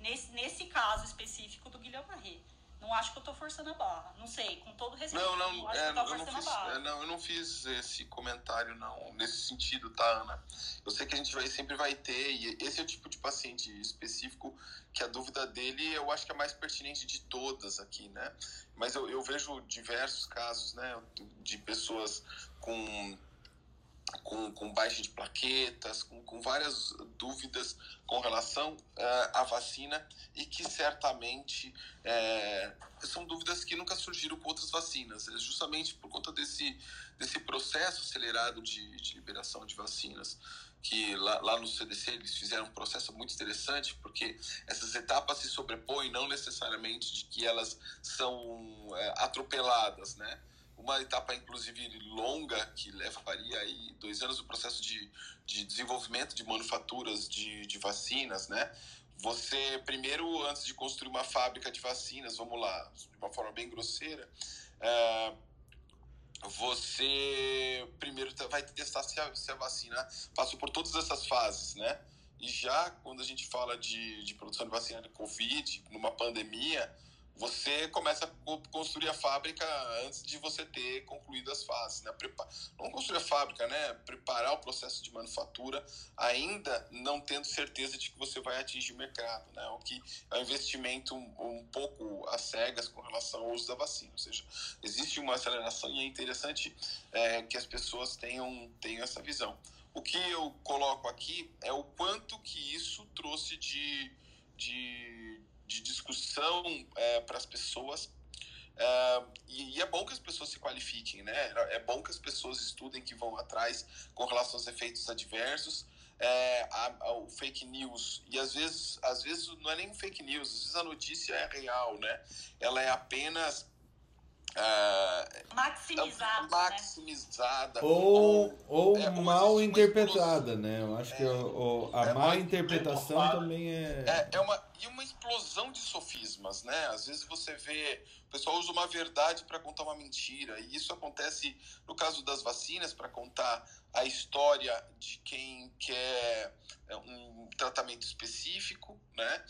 Nesse, nesse caso específico do Guilherme Barret. Não acho que eu tô forçando a barra. Não sei, com todo respeito. Não, não, não é, eu eu não fiz, a barra. é, não, eu não fiz esse comentário, não, nesse sentido, tá, Ana? Eu sei que a gente vai, sempre vai ter, e esse é o tipo de paciente específico que a dúvida dele eu acho que é mais pertinente de todas aqui, né? Mas eu, eu vejo diversos casos, né, de pessoas com com, com baixa de plaquetas, com, com várias dúvidas com relação uh, à vacina e que certamente é, são dúvidas que nunca surgiram com outras vacinas, é justamente por conta desse, desse processo acelerado de, de liberação de vacinas que lá, lá, no CDC eles fizeram um processo muito interessante, porque essas etapas se sobrepõem, não necessariamente de que elas são é, atropeladas, né? Uma etapa, inclusive, longa, que levaria aí dois anos, o processo de, de desenvolvimento de manufaturas de, de vacinas, né? Você, primeiro, antes de construir uma fábrica de vacinas, vamos lá, de uma forma bem grosseira, é, você primeiro vai testar se a, se a vacina passou por todas essas fases, né? E já quando a gente fala de, de produção de vacina de Covid, numa pandemia, você começa a construir a fábrica antes de você ter concluído as fases, né? Não construir a fábrica, né? Preparar o processo de manufatura, ainda não tendo certeza de que você vai atingir o mercado, né? O que é um investimento um, um pouco às cegas com relação ao uso da vacina. Ou seja, existe uma aceleração e é interessante é, que as pessoas tenham, tenham essa visão. O que eu coloco aqui é o quanto que isso trouxe de, de de discussão é, para as pessoas. É, e, e, é bom que as pessoas se qualifiquem, né? É bom que as pessoas estudem, que vão atrás com relação aos efeitos adversos. É, a, o fake news e às vezes às vezes não é nem fake news às vezes a notícia é real né ela é apenas Uh, maximizada. Né? Maximizada. Ou, ou é, mal interpretada, né? Eu acho é, que o, a é má interpretação é também é... é. É, uma, e uma explosão de sofismas, né? Às vezes você vê, o pessoal usa uma verdade para contar uma mentira. E isso acontece no caso das vacinas, para contar a história de quem quer é, um tratamento específico, né?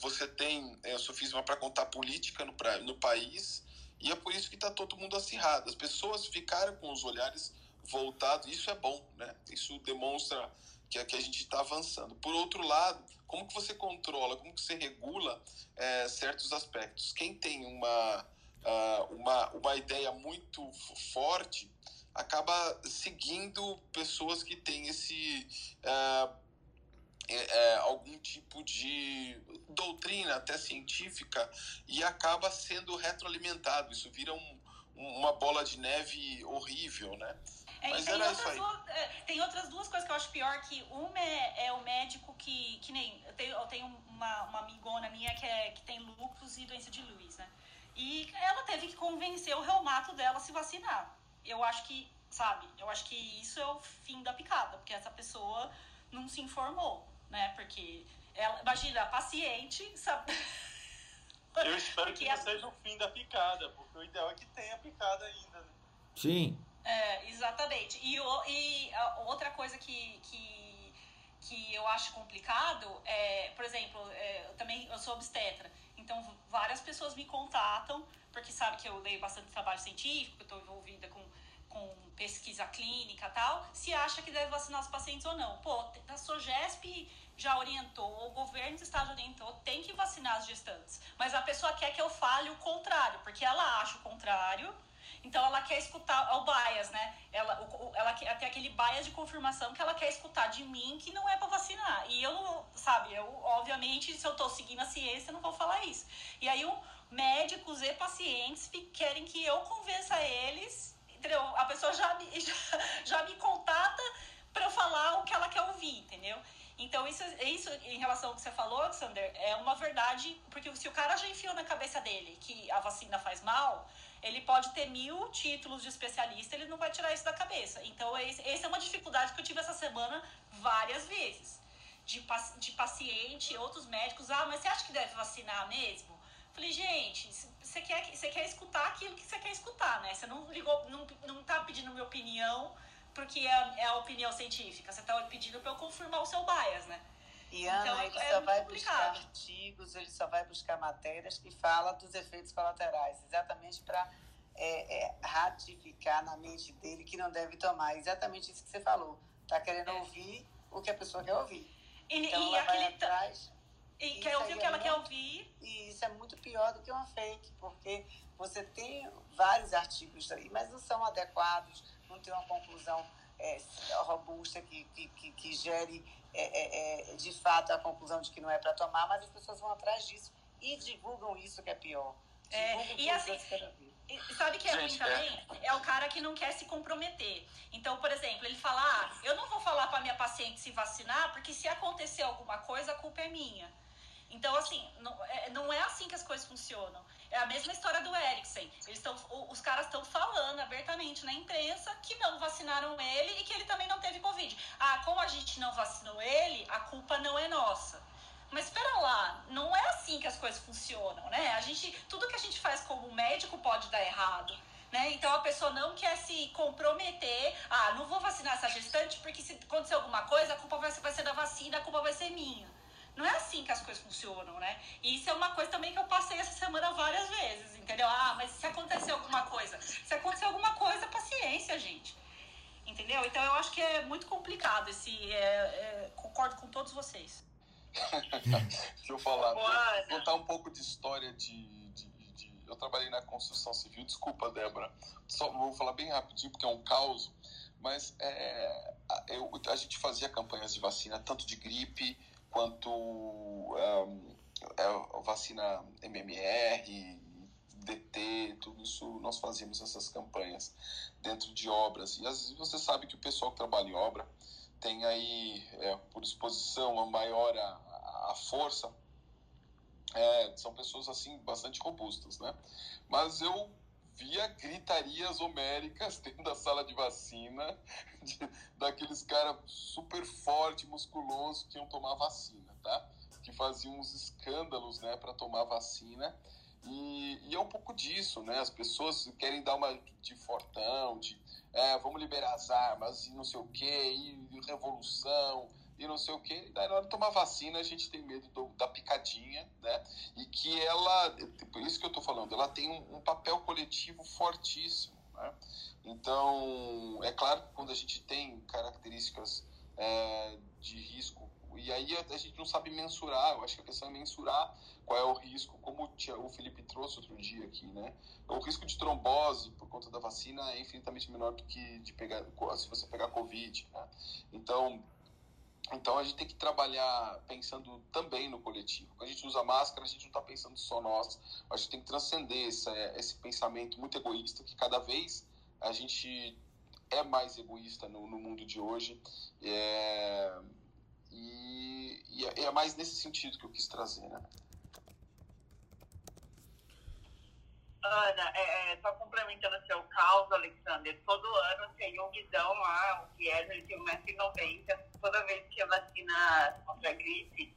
Você tem o sofisma para contar política no, no país e é por isso que está todo mundo acirrado. As pessoas ficaram com os olhares voltados. Isso é bom, né? Isso demonstra que, que a gente está avançando. Por outro lado, como que você controla, como que você regula é, certos aspectos? Quem tem uma, uh, uma, uma ideia muito forte acaba seguindo pessoas que têm esse uh, é, é, algum tipo de doutrina até científica e acaba sendo retroalimentado. Isso vira um, uma bola de neve horrível, né? É, Mas tem, outras duas, é, tem outras duas coisas que eu acho pior, que uma é, é o médico que, que nem, eu tenho, eu tenho uma, uma amigona minha que, é, que tem lúpus e doença de Lewis, né? E ela teve que convencer o reumato dela a se vacinar. Eu acho que, sabe, eu acho que isso é o fim da picada, porque essa pessoa não se informou né? Porque ela, imagina, a paciente, sabe? Eu espero porque que não a... seja o fim da picada, porque o ideal é que tenha picada ainda, né? Sim. É, exatamente. E, e outra coisa que, que, que eu acho complicado é, por exemplo, é, eu também eu sou obstetra, então várias pessoas me contatam, porque sabe que eu leio bastante trabalho científico, que eu estou envolvida com com pesquisa clínica tal, se acha que deve vacinar os pacientes ou não. Pô, a SOGESP já orientou, o governo do estado orientou, tem que vacinar as gestantes. Mas a pessoa quer que eu fale o contrário, porque ela acha o contrário, então ela quer escutar é o bias, né? Ela, o, ela tem aquele bias de confirmação que ela quer escutar de mim que não é para vacinar. E eu, sabe, eu, obviamente, se eu tô seguindo a ciência, eu não vou falar isso. E aí, um, médicos e pacientes querem que eu convença eles entendeu? A pessoa já me, já, já me contata para eu falar o que ela quer ouvir, entendeu? Então, isso, isso, em relação ao que você falou, Alexander, é uma verdade, porque se o cara já enfiou na cabeça dele que a vacina faz mal, ele pode ter mil títulos de especialista, ele não vai tirar isso da cabeça. Então, essa é uma dificuldade que eu tive essa semana várias vezes. De, de paciente, outros médicos, ah, mas você acha que deve vacinar mesmo? Falei, gente, você quer, você quer escutar aquilo que você quer escutar, né? Você não ligou, não, não tá pedindo minha opinião porque é, é a opinião científica. Você tá pedindo para eu confirmar o seu bias, né? E Ana, então, ele é só vai complicado. buscar artigos, ele só vai buscar matérias que falam dos efeitos colaterais, exatamente para é, é, ratificar na mente dele que não deve tomar. Exatamente isso que você falou. Tá querendo é. ouvir o que a pessoa quer ouvir. E, então, e ela vai atrás e quer ouvir o que ela quer ouvir. E isso é muito pior do que uma fake, porque você tem vários artigos aí, mas não são adequados, não tem uma conclusão é, robusta, que, que, que, que gere é, é, é, de fato a conclusão de que não é para tomar, mas as pessoas vão atrás disso e divulgam isso que é pior. É, e assim, sabe que é ruim também? É o cara que não quer se comprometer. Então, por exemplo, ele fala: ah, eu não vou falar para minha paciente se vacinar, porque se acontecer alguma coisa, a culpa é minha. Então, assim, não é, não é assim que as coisas funcionam. É a mesma história do Eriksen. Eles tão, os caras estão falando abertamente na imprensa que não vacinaram ele e que ele também não teve Covid. Ah, como a gente não vacinou ele, a culpa não é nossa. Mas espera lá, não é assim que as coisas funcionam, né? A gente, tudo que a gente faz como médico pode dar errado. Né? Então a pessoa não quer se comprometer. Ah, não vou vacinar essa gestante porque se acontecer alguma coisa, a culpa vai ser, vai ser da vacina, a culpa vai ser minha. Não é assim que as coisas funcionam, né? E isso é uma coisa também que eu passei essa semana várias vezes, entendeu? Ah, mas se acontecer alguma coisa, se acontecer alguma coisa, paciência, gente. Entendeu? Então eu acho que é muito complicado esse. É, é, concordo com todos vocês. Deixa eu falar, vou contar um pouco de história de, de, de, Eu trabalhei na construção civil, desculpa, Débora. Só vou falar bem rapidinho, porque é um caos. Mas é, eu, a gente fazia campanhas de vacina, tanto de gripe quanto um, a vacina MMR, DT, tudo isso nós fazíamos essas campanhas dentro de obras. E às vezes você sabe que o pessoal que trabalha em obra tem aí, é, por exposição, a maior a, a força, é, são pessoas assim bastante robustas, né? Mas eu via gritarias homéricas dentro da sala de vacina de, daqueles caras super forte, musculoso que iam tomar vacina, tá? Que faziam uns escândalos, né, para tomar vacina. E, e, é um pouco disso, né? As pessoas querem dar uma de fortão, de é, vamos liberar as armas e não sei o quê, e revolução e não sei o quê. Daí na hora de tomar vacina a gente tem medo do, da picadinha, né? E que ela, por isso que eu tô falando, ela tem um, um papel coletivo fortíssimo, né? Então, é claro que quando a gente tem características é, de risco, e aí a, a gente não sabe mensurar, eu acho que a questão é mensurar qual é o risco, como o Felipe trouxe outro dia aqui, né? O risco de trombose por conta da vacina é infinitamente menor do que de pegar, se você pegar Covid, né? Então, então a gente tem que trabalhar pensando também no coletivo. Quando a gente usa máscara, a gente não está pensando só nós. A gente tem que transcender esse, pensamento muito egoísta que cada vez a gente é mais egoísta no, no mundo de hoje. É, e, e é, é mais nesse sentido que eu quis trazer, né? Ana, é, é, só complementando o seu caso, Alexander, todo ano tem um guidão lá, o Guilherme, ele tem 1,90m, toda vez que eu vacina contra a gripe,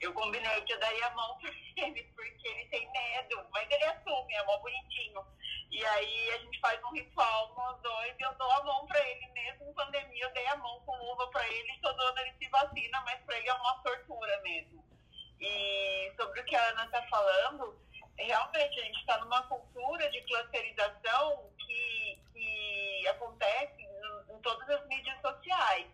eu combinei que eu daria a mão pra ele, porque ele tem medo, mas ele assume, é mó bonitinho. E aí a gente faz um ritual nós dois e eu dou a mão pra ele mesmo em pandemia, eu dei a mão com luva pra ele, todo ano ele se vacina, mas pra ele é uma tortura mesmo. E sobre o que a Ana tá falando, realmente a gente está numa cultura de clusterização que, que acontece em, em, todas as mídias sociais.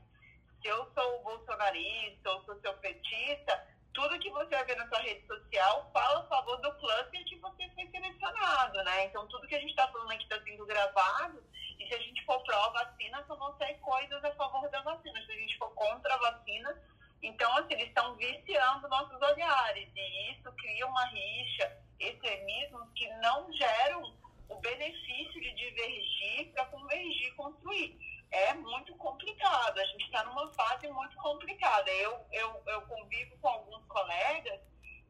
Se eu sou bolsonarista ou sou seu petista, tudo que você vai ver na sua rede social fala a favor do cluster que você foi selecionado, né? Então tudo que a gente está falando aqui está sendo gravado e se a gente for pró-vacina, só vão ser coisas a favor da vacina. Se a gente for contra a vacina, então assim, eles estão viciando nossos olhares e isso cria uma rixa extremismos que não geram o benefício de divergir para convergir e construir. É muito complicado, a gente está numa fase muito complicada. Eu, eu, eu convivo com alguns colegas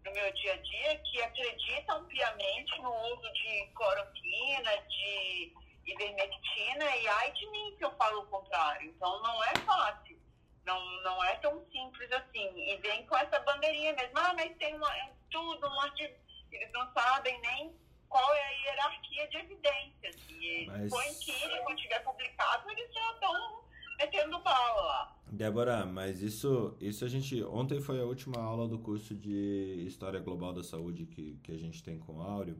no meu dia a dia que acreditam piamente no uso de cloroquina, de ivermectina, e ai de mim se eu falo o contrário. Então não é fácil, não, não é tão simples assim. E vem com essa bandeirinha mesmo, ah, mas tem uma, é tudo, um artigo eles não sabem nem qual é a hierarquia de evidências. E Mas... põe que quando tiver publicado, eles já estão metendo bala lá. Débora, mas isso, isso a gente. Ontem foi a última aula do curso de História Global da Saúde que, que a gente tem com o Áureo.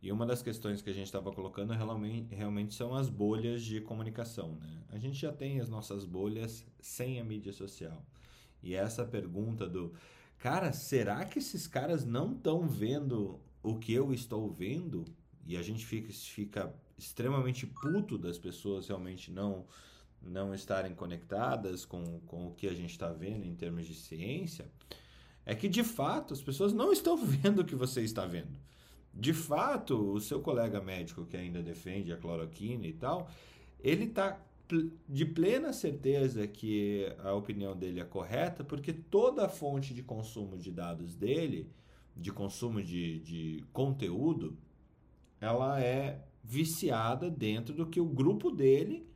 E uma das questões que a gente estava colocando realmente, realmente são as bolhas de comunicação. Né? A gente já tem as nossas bolhas sem a mídia social. E essa pergunta do cara, será que esses caras não estão vendo o que eu estou vendo? E a gente fica, fica extremamente puto das pessoas realmente não não estarem conectadas com, com o que a gente está vendo em termos de ciência, é que de fato as pessoas não estão vendo o que você está vendo. De fato, o seu colega médico que ainda defende a cloroquina e tal, ele está de plena certeza que a opinião dele é correta, porque toda a fonte de consumo de dados dele, de consumo de, de conteúdo, ela é viciada dentro do que o grupo dele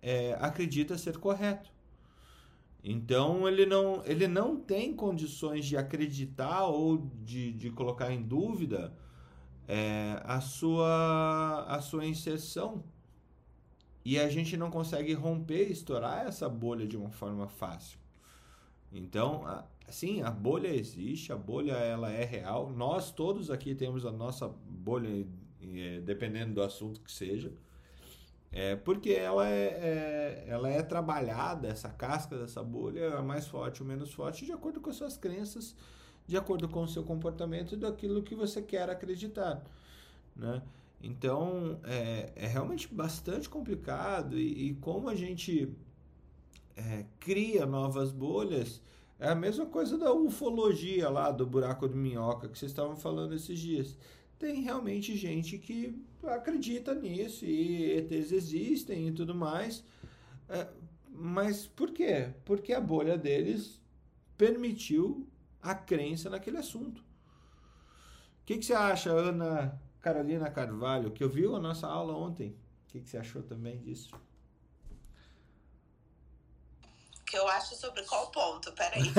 é, acredita ser correto. Então ele não, ele não tem condições de acreditar ou de, de colocar em dúvida é, a, sua, a sua inserção. E a gente não consegue romper, estourar essa bolha de uma forma fácil. Então, sim, a bolha existe, a bolha ela é real. Nós todos aqui temos a nossa bolha, é, dependendo do assunto que seja. É, porque ela é, é, ela é trabalhada, essa casca dessa bolha é mais forte ou menos forte, de acordo com as suas crenças, de acordo com o seu comportamento e daquilo que você quer acreditar. Né? Então é, é realmente bastante complicado e, e como a gente é, cria novas bolhas é a mesma coisa da ufologia lá, do buraco de minhoca que vocês estavam falando esses dias tem realmente gente que acredita nisso e ETs existem e tudo mais. É, mas por quê? Porque a bolha deles permitiu a crença naquele assunto. O que, que você acha, Ana Carolina Carvalho, que ouviu a nossa aula ontem? O que, que você achou também disso? que eu acho sobre qual ponto? Peraí. o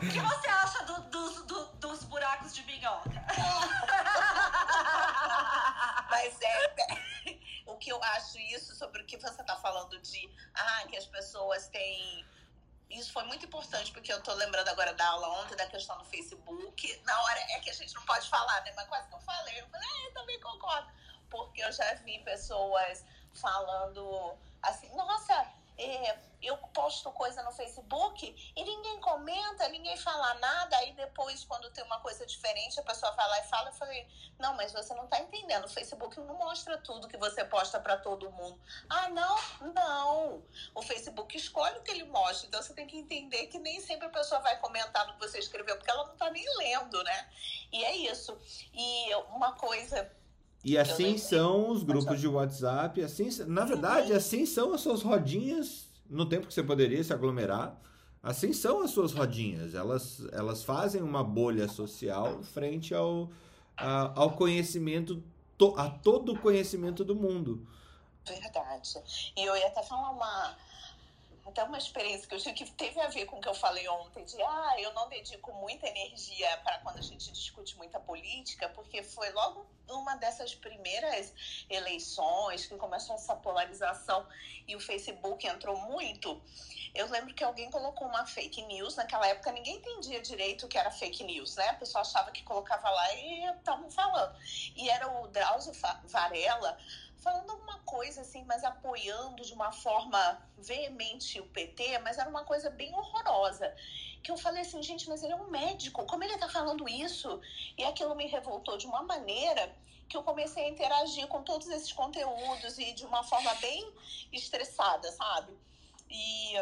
que você acha do, do, do, dos buracos de minhoca? Mas é, o que eu acho isso sobre o que você está falando de ah, que as pessoas têm. Isso foi muito importante, porque eu tô lembrando agora da aula ontem, da questão do Facebook. Na hora é que a gente não pode falar, né? Mas quase que eu falei. Eu falei, ah, eu também concordo. Porque eu já vi pessoas falando assim, nossa, é, eu posto coisa no Facebook e ninguém comenta, ninguém fala nada, aí depois, quando tem uma coisa diferente, a pessoa vai lá e fala, eu falei, não, mas você não está entendendo, o Facebook não mostra tudo que você posta para todo mundo. Ah, não? Não. O Facebook escolhe o que ele mostra, então você tem que entender que nem sempre a pessoa vai comentar no que você escreveu, porque ela não está nem lendo, né? E é isso. E uma coisa e assim são os grupos de WhatsApp, assim, na verdade, assim são as suas rodinhas no tempo que você poderia se aglomerar. Assim são as suas rodinhas, elas, elas fazem uma bolha social frente ao, a, ao conhecimento, to, a todo o conhecimento do mundo. Verdade. E eu ia até falar uma, até uma experiência que eu tive que teve a ver com o que eu falei ontem, de ah, eu não dedico muita energia para quando a gente discute muita política, porque foi logo uma dessas primeiras eleições que começou essa polarização e o Facebook entrou muito. Eu lembro que alguém colocou uma fake news, naquela época ninguém entendia direito o que era fake news, né? A pessoa achava que colocava lá e estavam falando. E era o Drauzio Varela falando alguma coisa assim, mas apoiando de uma forma veemente o PT, mas era uma coisa bem horrorosa. Que eu falei assim, gente, mas ele é um médico, como ele tá falando isso? E aquilo me revoltou de uma maneira que eu comecei a interagir com todos esses conteúdos e de uma forma bem estressada, sabe? E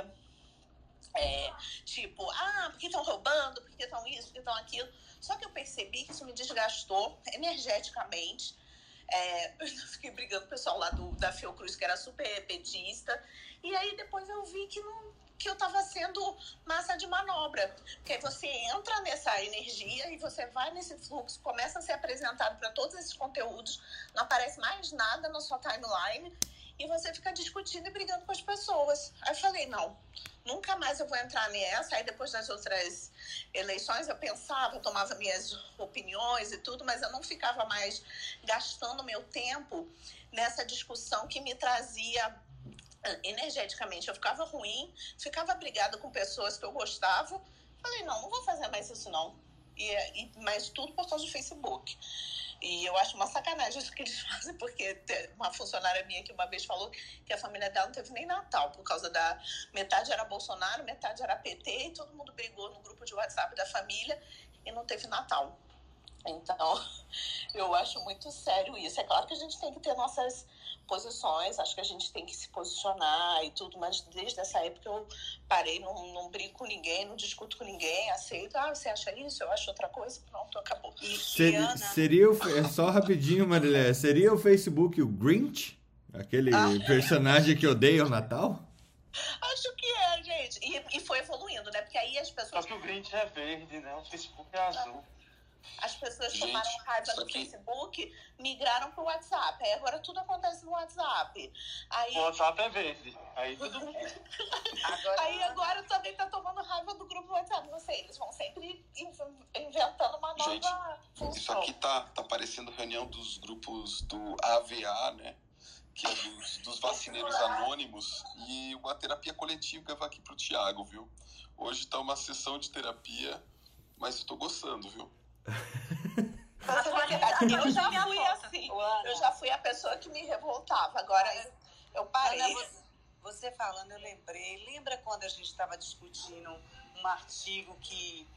é, tipo, ah, porque estão roubando, porque estão isso, porque estão aquilo. Só que eu percebi que isso me desgastou energeticamente é, eu fiquei brigando com o pessoal lá do, da Fiocruz, que era super petista. E aí depois eu vi que não que eu estava sendo massa de manobra. Porque você entra nessa energia e você vai nesse fluxo, começa a ser apresentado para todos esses conteúdos, não aparece mais nada na sua timeline e você fica discutindo e brigando com as pessoas. Aí eu falei, não, nunca mais eu vou entrar nessa. Aí depois das outras eleições eu pensava, eu tomava minhas opiniões e tudo, mas eu não ficava mais gastando meu tempo nessa discussão que me trazia ah, energeticamente. Eu ficava ruim, ficava brigada com pessoas que eu gostava. Falei, não, não vou fazer mais isso não. E, e, mas tudo por causa do Facebook. E eu acho uma sacanagem isso que eles fazem, porque uma funcionária minha que uma vez falou que a família dela não teve nem Natal, por causa da. Metade era Bolsonaro, metade era PT, e todo mundo brigou no grupo de WhatsApp da família e não teve Natal. Então, eu acho muito sério isso. É claro que a gente tem que ter nossas posições, acho que a gente tem que se posicionar e tudo, mas desde essa época eu parei, não, não brinco com ninguém, não discuto com ninguém, aceito, ah, você acha isso, eu acho outra coisa, pronto, acabou. E, Ser- e Ana, seria o, é só rapidinho, Marilé. Seria o Facebook o Grinch? Aquele Ah. personagem que odeia o Natal? Acho que é, gente. E, e foi evoluindo, né? Porque aí as Só pessoas, que o Grinch é verde, né? O Facebook é azul. As pessoas Gente, tomaram raiva isso do Facebook, migraram pro WhatsApp. Aí agora tudo acontece no WhatsApp. Aí, O WhatsApp é verde. Aí tudo agora, aí agora também tá tomando raiva do grupo WhatsApp. Não sei, eles vão sempre in- inventando uma nova Gente, Isso função. aqui tá, tá parecendo reunião dos grupos do AVA, né? Que é dos, dos vacineiros anônimos. E uma terapia coletiva aqui pro Thiago, viu? Hoje tá uma sessão de terapia, mas eu tô gostando, viu? Eu já fui assim. Eu já fui a pessoa que me revoltava. Agora eu, parei. Ana, você, você falando, eu lembrei. Lembra quando a gente estava discutindo um artigo que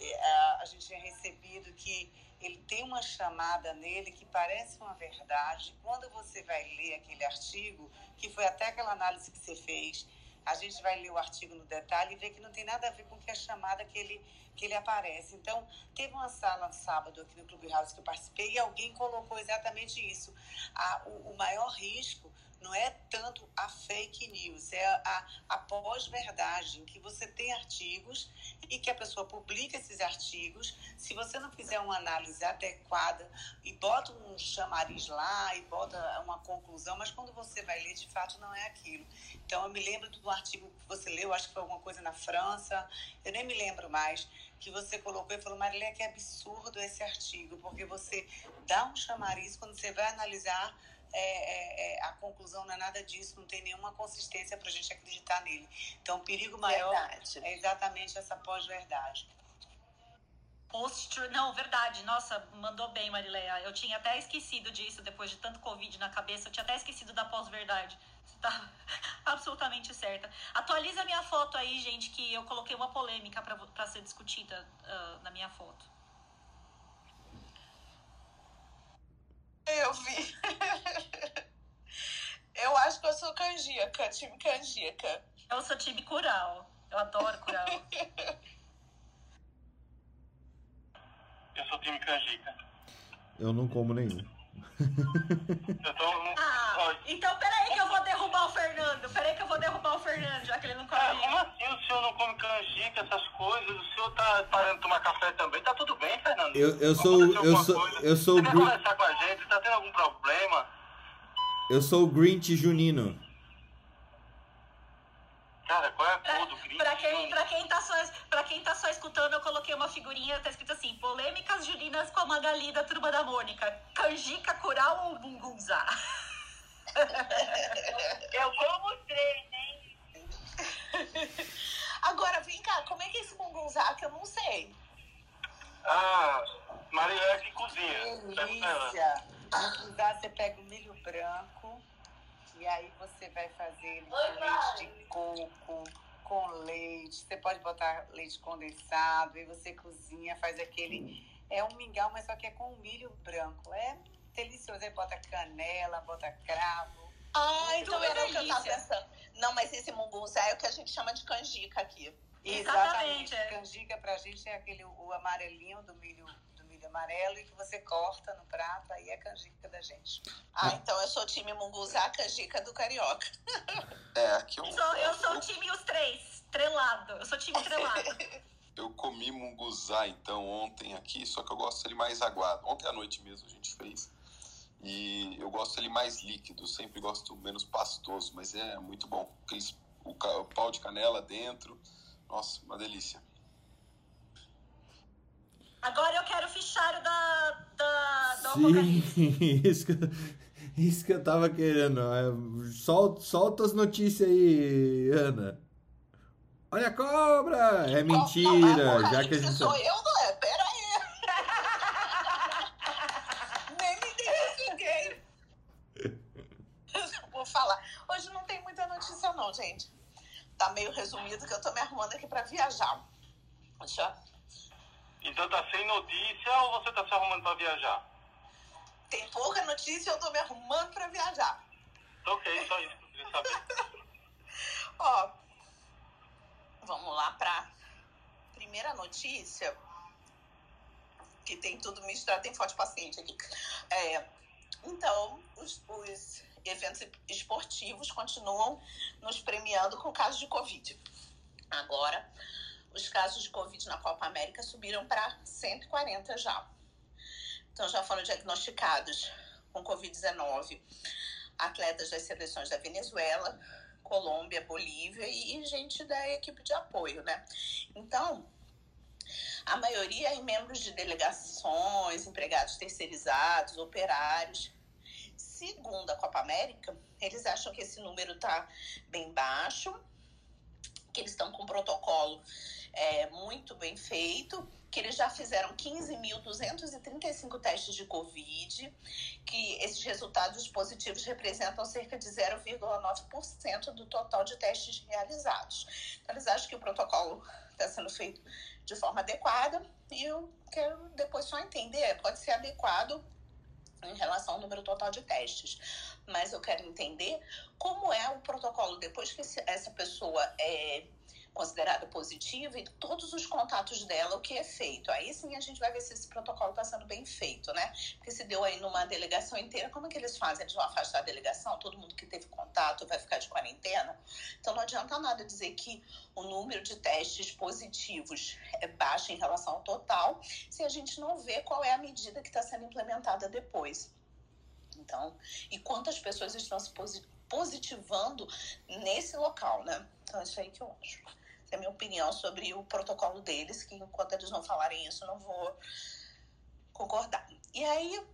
eh, a gente tinha recebido que ele tem uma chamada nele que parece uma verdade. Quando você vai ler aquele artigo, que foi até aquela análise que você fez, a gente vai ler o artigo no detalhe e ver que não tem nada a ver com que a chamada que ele, que ele aparece. Então, teve uma sala no sábado aqui no Clube House que eu participei e alguém colocou exatamente isso. A, o, o maior risco não é tanto a fake news, é a, a pós-verdade, em que você tem artigos e que a pessoa publica esses artigos. Se você não fizer uma análise adequada e bota um chamariz lá e bota uma conclusão, mas quando você vai ler, de fato, não é aquilo. Então, eu me lembro do artigo que você leu, acho que foi alguma coisa na França, eu nem me lembro mais, que você colocou e falou, Marilé, que absurdo esse artigo, porque você dá um chamariz, quando você vai analisar, é, é, é, a conclusão não é nada disso, não tem nenhuma consistência para a gente acreditar nele. Então, o perigo maior Verdade. é exatamente essa pós-verdade. Post Não, verdade. Nossa, mandou bem, Marileia. Eu tinha até esquecido disso depois de tanto Covid na cabeça. Eu tinha até esquecido da pós-verdade. Você tá absolutamente certa. Atualiza a minha foto aí, gente, que eu coloquei uma polêmica pra, pra ser discutida ah, na minha foto. Eu vi. eu acho que eu sou canjica, time canjica. Eu sou time Cural. Eu adoro Cural. Eu sou time canjica. Eu não como nenhum. Tô. Ah, Ó, então peraí que eu vou derrubar o Fernando. Peraí que eu vou derrubar o Fernando, já que ele não come. Cara, como assim o senhor não come canjica, essas coisas? O senhor tá parando de tomar café também? Tá tudo bem, Fernando? Eu, eu sou eu sou coisa? eu sou o Você quer Grin- conversar com a gente? Tá tendo algum problema? eu sou o Grinch junino. Cara, qual é a cor do Grinch? Pra quem, pra, quem tá só, pra quem tá só escutando, eu coloquei uma figurinha, tá escrito assim: polêmicas julinas com a Magali da turma da Mônica. Canjica, Cural ou Bungunzá? Eu como três, hein? Agora, vem cá, como é que é esse mungunzá que eu não sei? Ah, Maria que cozinha. Delícia! Usar, você pega o milho branco e aí você vai fazer ele com leite de coco, com leite. Você pode botar leite condensado e você cozinha, faz aquele. É um mingau, mas só que é com milho branco. É delicioso. Aí bota canela, bota cravo. Ah, então era o que eu tava pensando. Não, mas esse mungunzá é o que a gente chama de canjica aqui. Exatamente, é. Canjica pra gente é aquele o amarelinho do milho, do milho amarelo e que você corta no prato, aí é canjica da gente. Ah, então eu sou time mungunzá, canjica do carioca. É, aqui eu, sou, eu sou o time os três, estrelado. Eu sou time estrelado. eu comi munguzá então ontem aqui, só que eu gosto dele mais aguado. Ontem à noite mesmo a gente fez. E eu gosto dele mais líquido, sempre gosto menos pastoso, mas é muito bom. Aqueles, o, o pau de canela dentro, nossa, uma delícia. Agora eu quero o fichário da, da, do. Sim, isso que, isso que eu tava querendo. É, Solta, solta as notícias aí, Ana. Olha a cobra! É mentira, Não, já que a gente. sou eu, não é? Pera aí. Nem me identifiquei. Vou falar. Hoje não tem muita notícia não, gente. Tá meio resumido que eu tô me arrumando aqui pra viajar. Deixa eu... Então tá sem notícia ou você tá se arrumando pra viajar? Tem pouca notícia e eu tô me arrumando pra viajar. Ok, só isso que eu queria saber. Ó, vamos lá para primeira notícia, que tem tudo misturado, tem forte paciente aqui. É, então, os, os eventos esportivos continuam nos premiando com casos de Covid. Agora, os casos de Covid na Copa América subiram para 140 já. Então, já foram diagnosticados com Covid-19 atletas das seleções da Venezuela, Colômbia, Bolívia e gente da equipe de apoio, né? Então, a maioria é membros de delegações, empregados terceirizados, operários. Segundo a Copa América, eles acham que esse número está bem baixo, que eles estão com protocolo é, muito bem feito, que eles já fizeram 15.235 testes de Covid, que esses resultados positivos representam cerca de 0,9% do total de testes realizados. Então, eles acham que o protocolo está sendo feito de forma adequada e eu quero depois só entender, pode ser adequado em relação ao número total de testes. Mas eu quero entender como é o protocolo depois que essa pessoa é considerada positiva e todos os contatos dela, o que é feito. Aí sim a gente vai ver se esse protocolo está sendo bem feito, né? Porque se deu aí numa delegação inteira, como é que eles fazem? Eles vão afastar a delegação? Todo mundo que teve contato vai ficar de quarentena? Então não adianta nada dizer que o número de testes positivos é baixo em relação ao total, se a gente não vê qual é a medida que está sendo implementada depois. Então, e quantas pessoas estão se positivando nesse local, né? Então, é isso aí que eu acho a minha opinião sobre o protocolo deles, que enquanto eles não falarem isso, não vou concordar. E aí,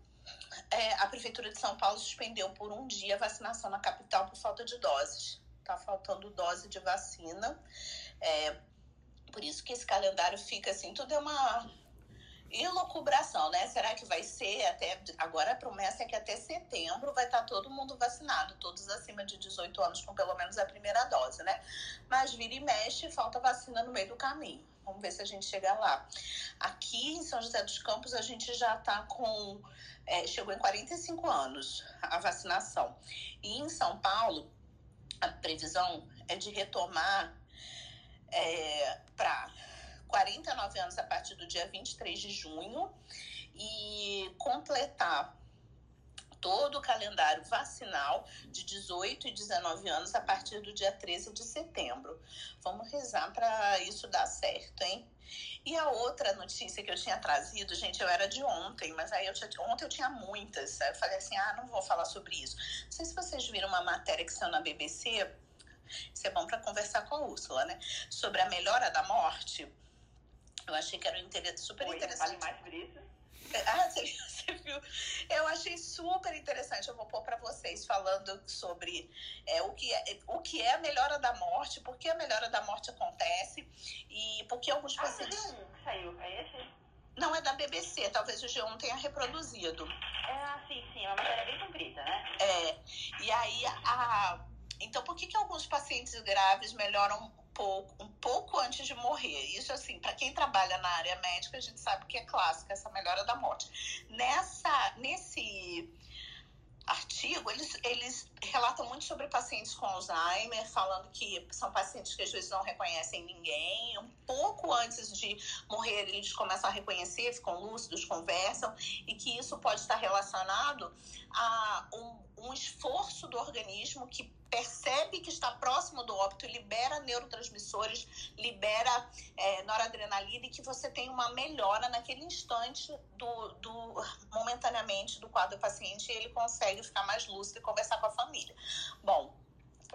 é, a Prefeitura de São Paulo suspendeu por um dia a vacinação na capital por falta de doses. Tá faltando dose de vacina. É, por isso que esse calendário fica assim, tudo é uma elucubração, né? Será que vai ser até. Agora a promessa é que até setembro vai estar todo mundo vacinado, todos acima de 18 anos com pelo menos a primeira dose, né? Mas vira e mexe, falta vacina no meio do caminho. Vamos ver se a gente chega lá. Aqui em São José dos Campos, a gente já está com. É, chegou em 45 anos a vacinação. E em São Paulo, a previsão é de retomar é, para 49 anos a partir do dia 23 de junho e completar todo o calendário vacinal de 18 e 19 anos a partir do dia 13 de setembro. Vamos rezar para isso dar certo, hein? E a outra notícia que eu tinha trazido, gente, eu era de ontem, mas aí eu tinha, ontem eu tinha muitas. Aí eu falei assim: ah, não vou falar sobre isso. Não sei se vocês viram uma matéria que saiu na BBC. Isso é bom para conversar com a Úrsula, né? Sobre a melhora da morte. Eu achei que era um super Oi, interessante. Fale mais sobre isso. Ah, você, você, viu? Eu achei super interessante. Eu vou pôr para vocês falando sobre é, o, que é, o que é a melhora da morte, por que a melhora da morte acontece e por que alguns ah, pacientes. Ah, saiu. É esse? Não, é da BBC, talvez o G1 tenha reproduzido. Ah, sim, sim, é uma matéria bem comprida, né? É. E aí, a... então por que, que alguns pacientes graves melhoram pouco, um pouco antes de morrer. Isso, assim, para quem trabalha na área médica, a gente sabe que é clássica essa melhora da morte. Nessa, nesse artigo, eles, eles relatam muito sobre pacientes com Alzheimer, falando que são pacientes que às vezes não reconhecem ninguém. Um pouco antes de morrer, eles começam a reconhecer, ficam lúcidos, conversam, e que isso pode estar relacionado a um, um esforço do organismo que percebe que está próximo do óbito, libera neurotransmissores, libera é, noradrenalina e que você tem uma melhora naquele instante do, do momentaneamente do quadro do paciente e ele consegue ficar mais lúcido e conversar com a família. Bom,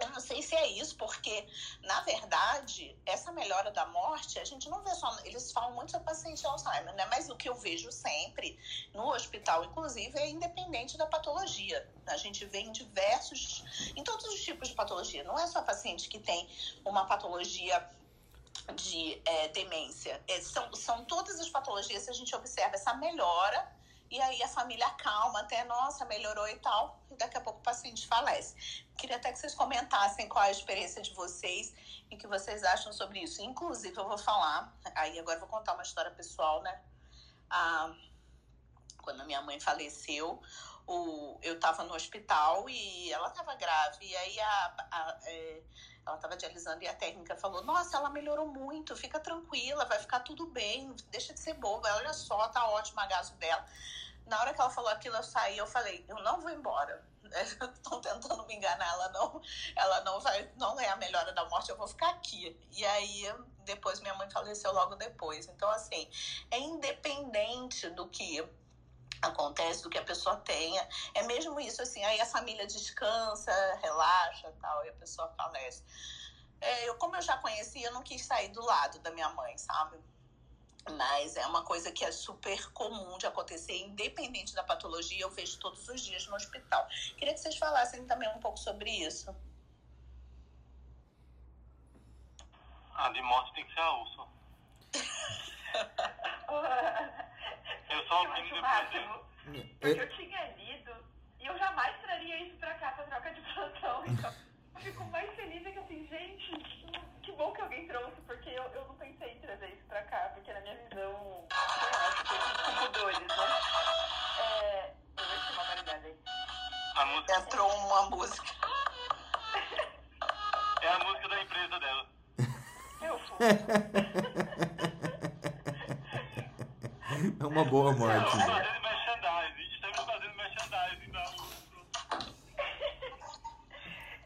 eu não sei se é isso, porque, na verdade, essa melhora da morte, a gente não vê só. Eles falam muito sobre paciente Alzheimer, né? Mas o que eu vejo sempre no hospital, inclusive, é independente da patologia. A gente vê em diversos. em todos os tipos de patologia. Não é só paciente que tem uma patologia de é, demência. É, são, são todas as patologias que a gente observa essa melhora e aí a família calma até, nossa, melhorou e tal, e daqui a pouco o paciente falece. Queria até que vocês comentassem qual é a experiência de vocês e o que vocês acham sobre isso. Inclusive, eu vou falar, aí agora eu vou contar uma história pessoal, né? Ah, quando a minha mãe faleceu, o, eu estava no hospital e ela estava grave. E aí a, a, é, ela estava dialisando e a técnica falou: Nossa, ela melhorou muito, fica tranquila, vai ficar tudo bem, deixa de ser boba, olha só, tá ótimo a gaso dela. Na hora que ela falou aquilo, eu saí, eu falei: Eu não vou embora. Estão tentando me enganar, ela não, ela não vai, não é a melhora da morte, eu vou ficar aqui. E aí depois minha mãe faleceu logo depois. Então, assim, é independente do que acontece, do que a pessoa tenha. É mesmo isso, assim, aí a família descansa, relaxa tal, e a pessoa falece. É, eu, como eu já conhecia, eu não quis sair do lado da minha mãe, sabe? Mas é uma coisa que é super comum de acontecer, independente da patologia, eu vejo todos os dias no hospital. Queria que vocês falassem também um pouco sobre isso. Ah, de morte tem que ser a urso. eu só eu acho máximo, porque eu tinha lido e eu jamais traria isso pra cá pra troca de plantão. Então eu fico mais feliz é que assim, gente, que bom que alguém trouxe, porque eu, eu não pensei em trazer isso pra cá, porque na minha visão, sei lá, tipo dores, né? É, eu vou uma variedade aí. A música... Entrou uma música. É a música da empresa dela. Eu fui. É uma boa morte. Estamos fazendo merchandising. Estamos fazendo merchandising da urso.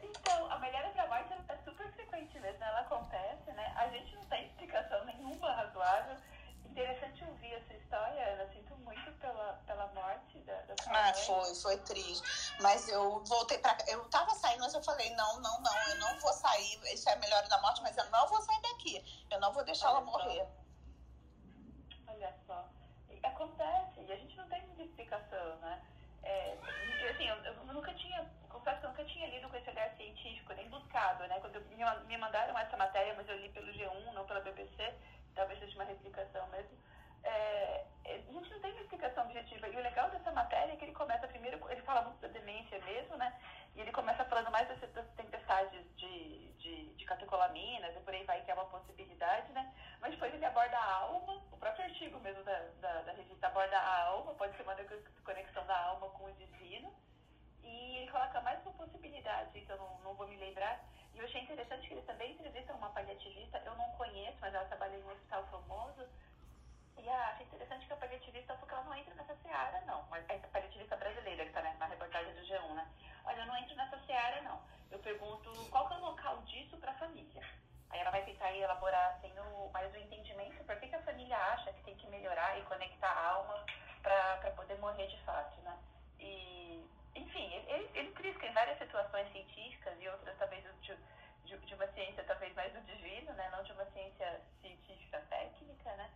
Então, a melhora pra morte é super frequente mesmo, ela acontece, né? A gente não tem explicação nenhuma razoável. Interessante ouvir essa história, Ana. Sinto muito pela, pela morte da, da sua Ah, foi, foi triste. Mas eu voltei pra cá. Eu tava saindo, mas eu falei: não, não, não, eu não vou sair. Isso é a melhor da morte, mas eu não vou sair daqui. Eu não vou deixar ela Olha só. morrer. Acontece, e a gente não tem explicação, né? É, assim, eu, eu nunca tinha, confesso que eu nunca tinha lido com esse olhar científico, nem buscado, né? Quando me, me mandaram essa matéria, mas eu li pelo G1, não pela BBC, talvez seja uma replicação mesmo. É, a gente não tem uma explicação objetiva. E o legal dessa matéria é que ele começa primeiro, ele fala muito da demência mesmo, né? E ele começa falando mais das, tempestades de, de, de catecolaminas e por aí vai, que é uma possibilidade, né? Mas depois ele aborda a alma, o próprio artigo mesmo da, da, da revista aborda a alma, pode ser uma conexão da alma com o divino. E ele coloca mais uma possibilidade que eu não, não vou me lembrar. E eu achei interessante que ele também entrevista uma paliativista, eu não conheço, mas ela trabalha em um hospital famoso. E ah, achei interessante que a paliativista, porque ela não entra nessa seara, não. Mas é a paliativista brasileira que está na, na reportagem do G1, né? Olha, eu não entro nessa seara, não. Eu pergunto qual que é o local disso para a família. Aí ela vai tentar elaborar assim, o, mais o entendimento por que, que a família acha que tem que melhorar e conectar a alma para poder morrer de fato, né? E, enfim, ele, ele, trisca em várias situações científicas e outras talvez de, de, de uma ciência talvez mais do divino, né? Não de uma ciência científica técnica, né?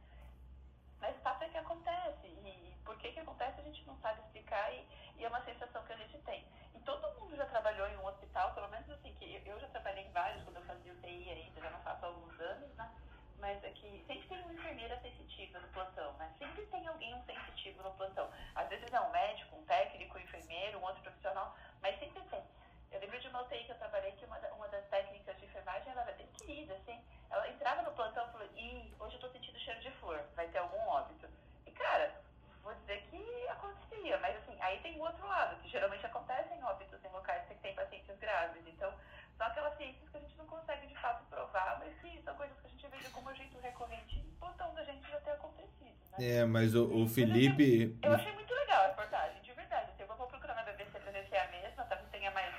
Mas o fato é que acontece. E por que, que acontece a gente não sabe explicar e, e é uma sensação que a gente tem. Todo mundo já trabalhou em um hospital, pelo menos assim, que eu já trabalhei em vários quando eu fazia UTI ainda, já não faço há alguns anos, né? Mas é que sempre tem uma enfermeira sensitiva no plantão, né? Sempre tem alguém um sensitivo no plantão. Às vezes é um médico, um técnico, um enfermeiro, um outro profissional, mas sempre tem. Eu lembro de uma UTI que eu trabalhei que uma, uma das técnicas de enfermagem, ela era bem querida, assim. Ela entrava no plantão e falou, ih, hoje eu tô sentindo cheiro de flor, vai ter algum óbito. E, cara, vou dizer que acontecia, mas assim, aí tem o outro lado, que geralmente acontecem óbitos em locais que tem pacientes graves. Então, são aquelas ciências que a gente não consegue de fato provar, mas que são coisas que a gente vê de algum jeito recorrente e plantão da gente já ter acontecido, né? É, mas o, o Felipe. Eu achei muito legal a reportagem, de verdade. Assim, eu vou procurar na BBC pra ver se é a mesma, talvez tenha mais,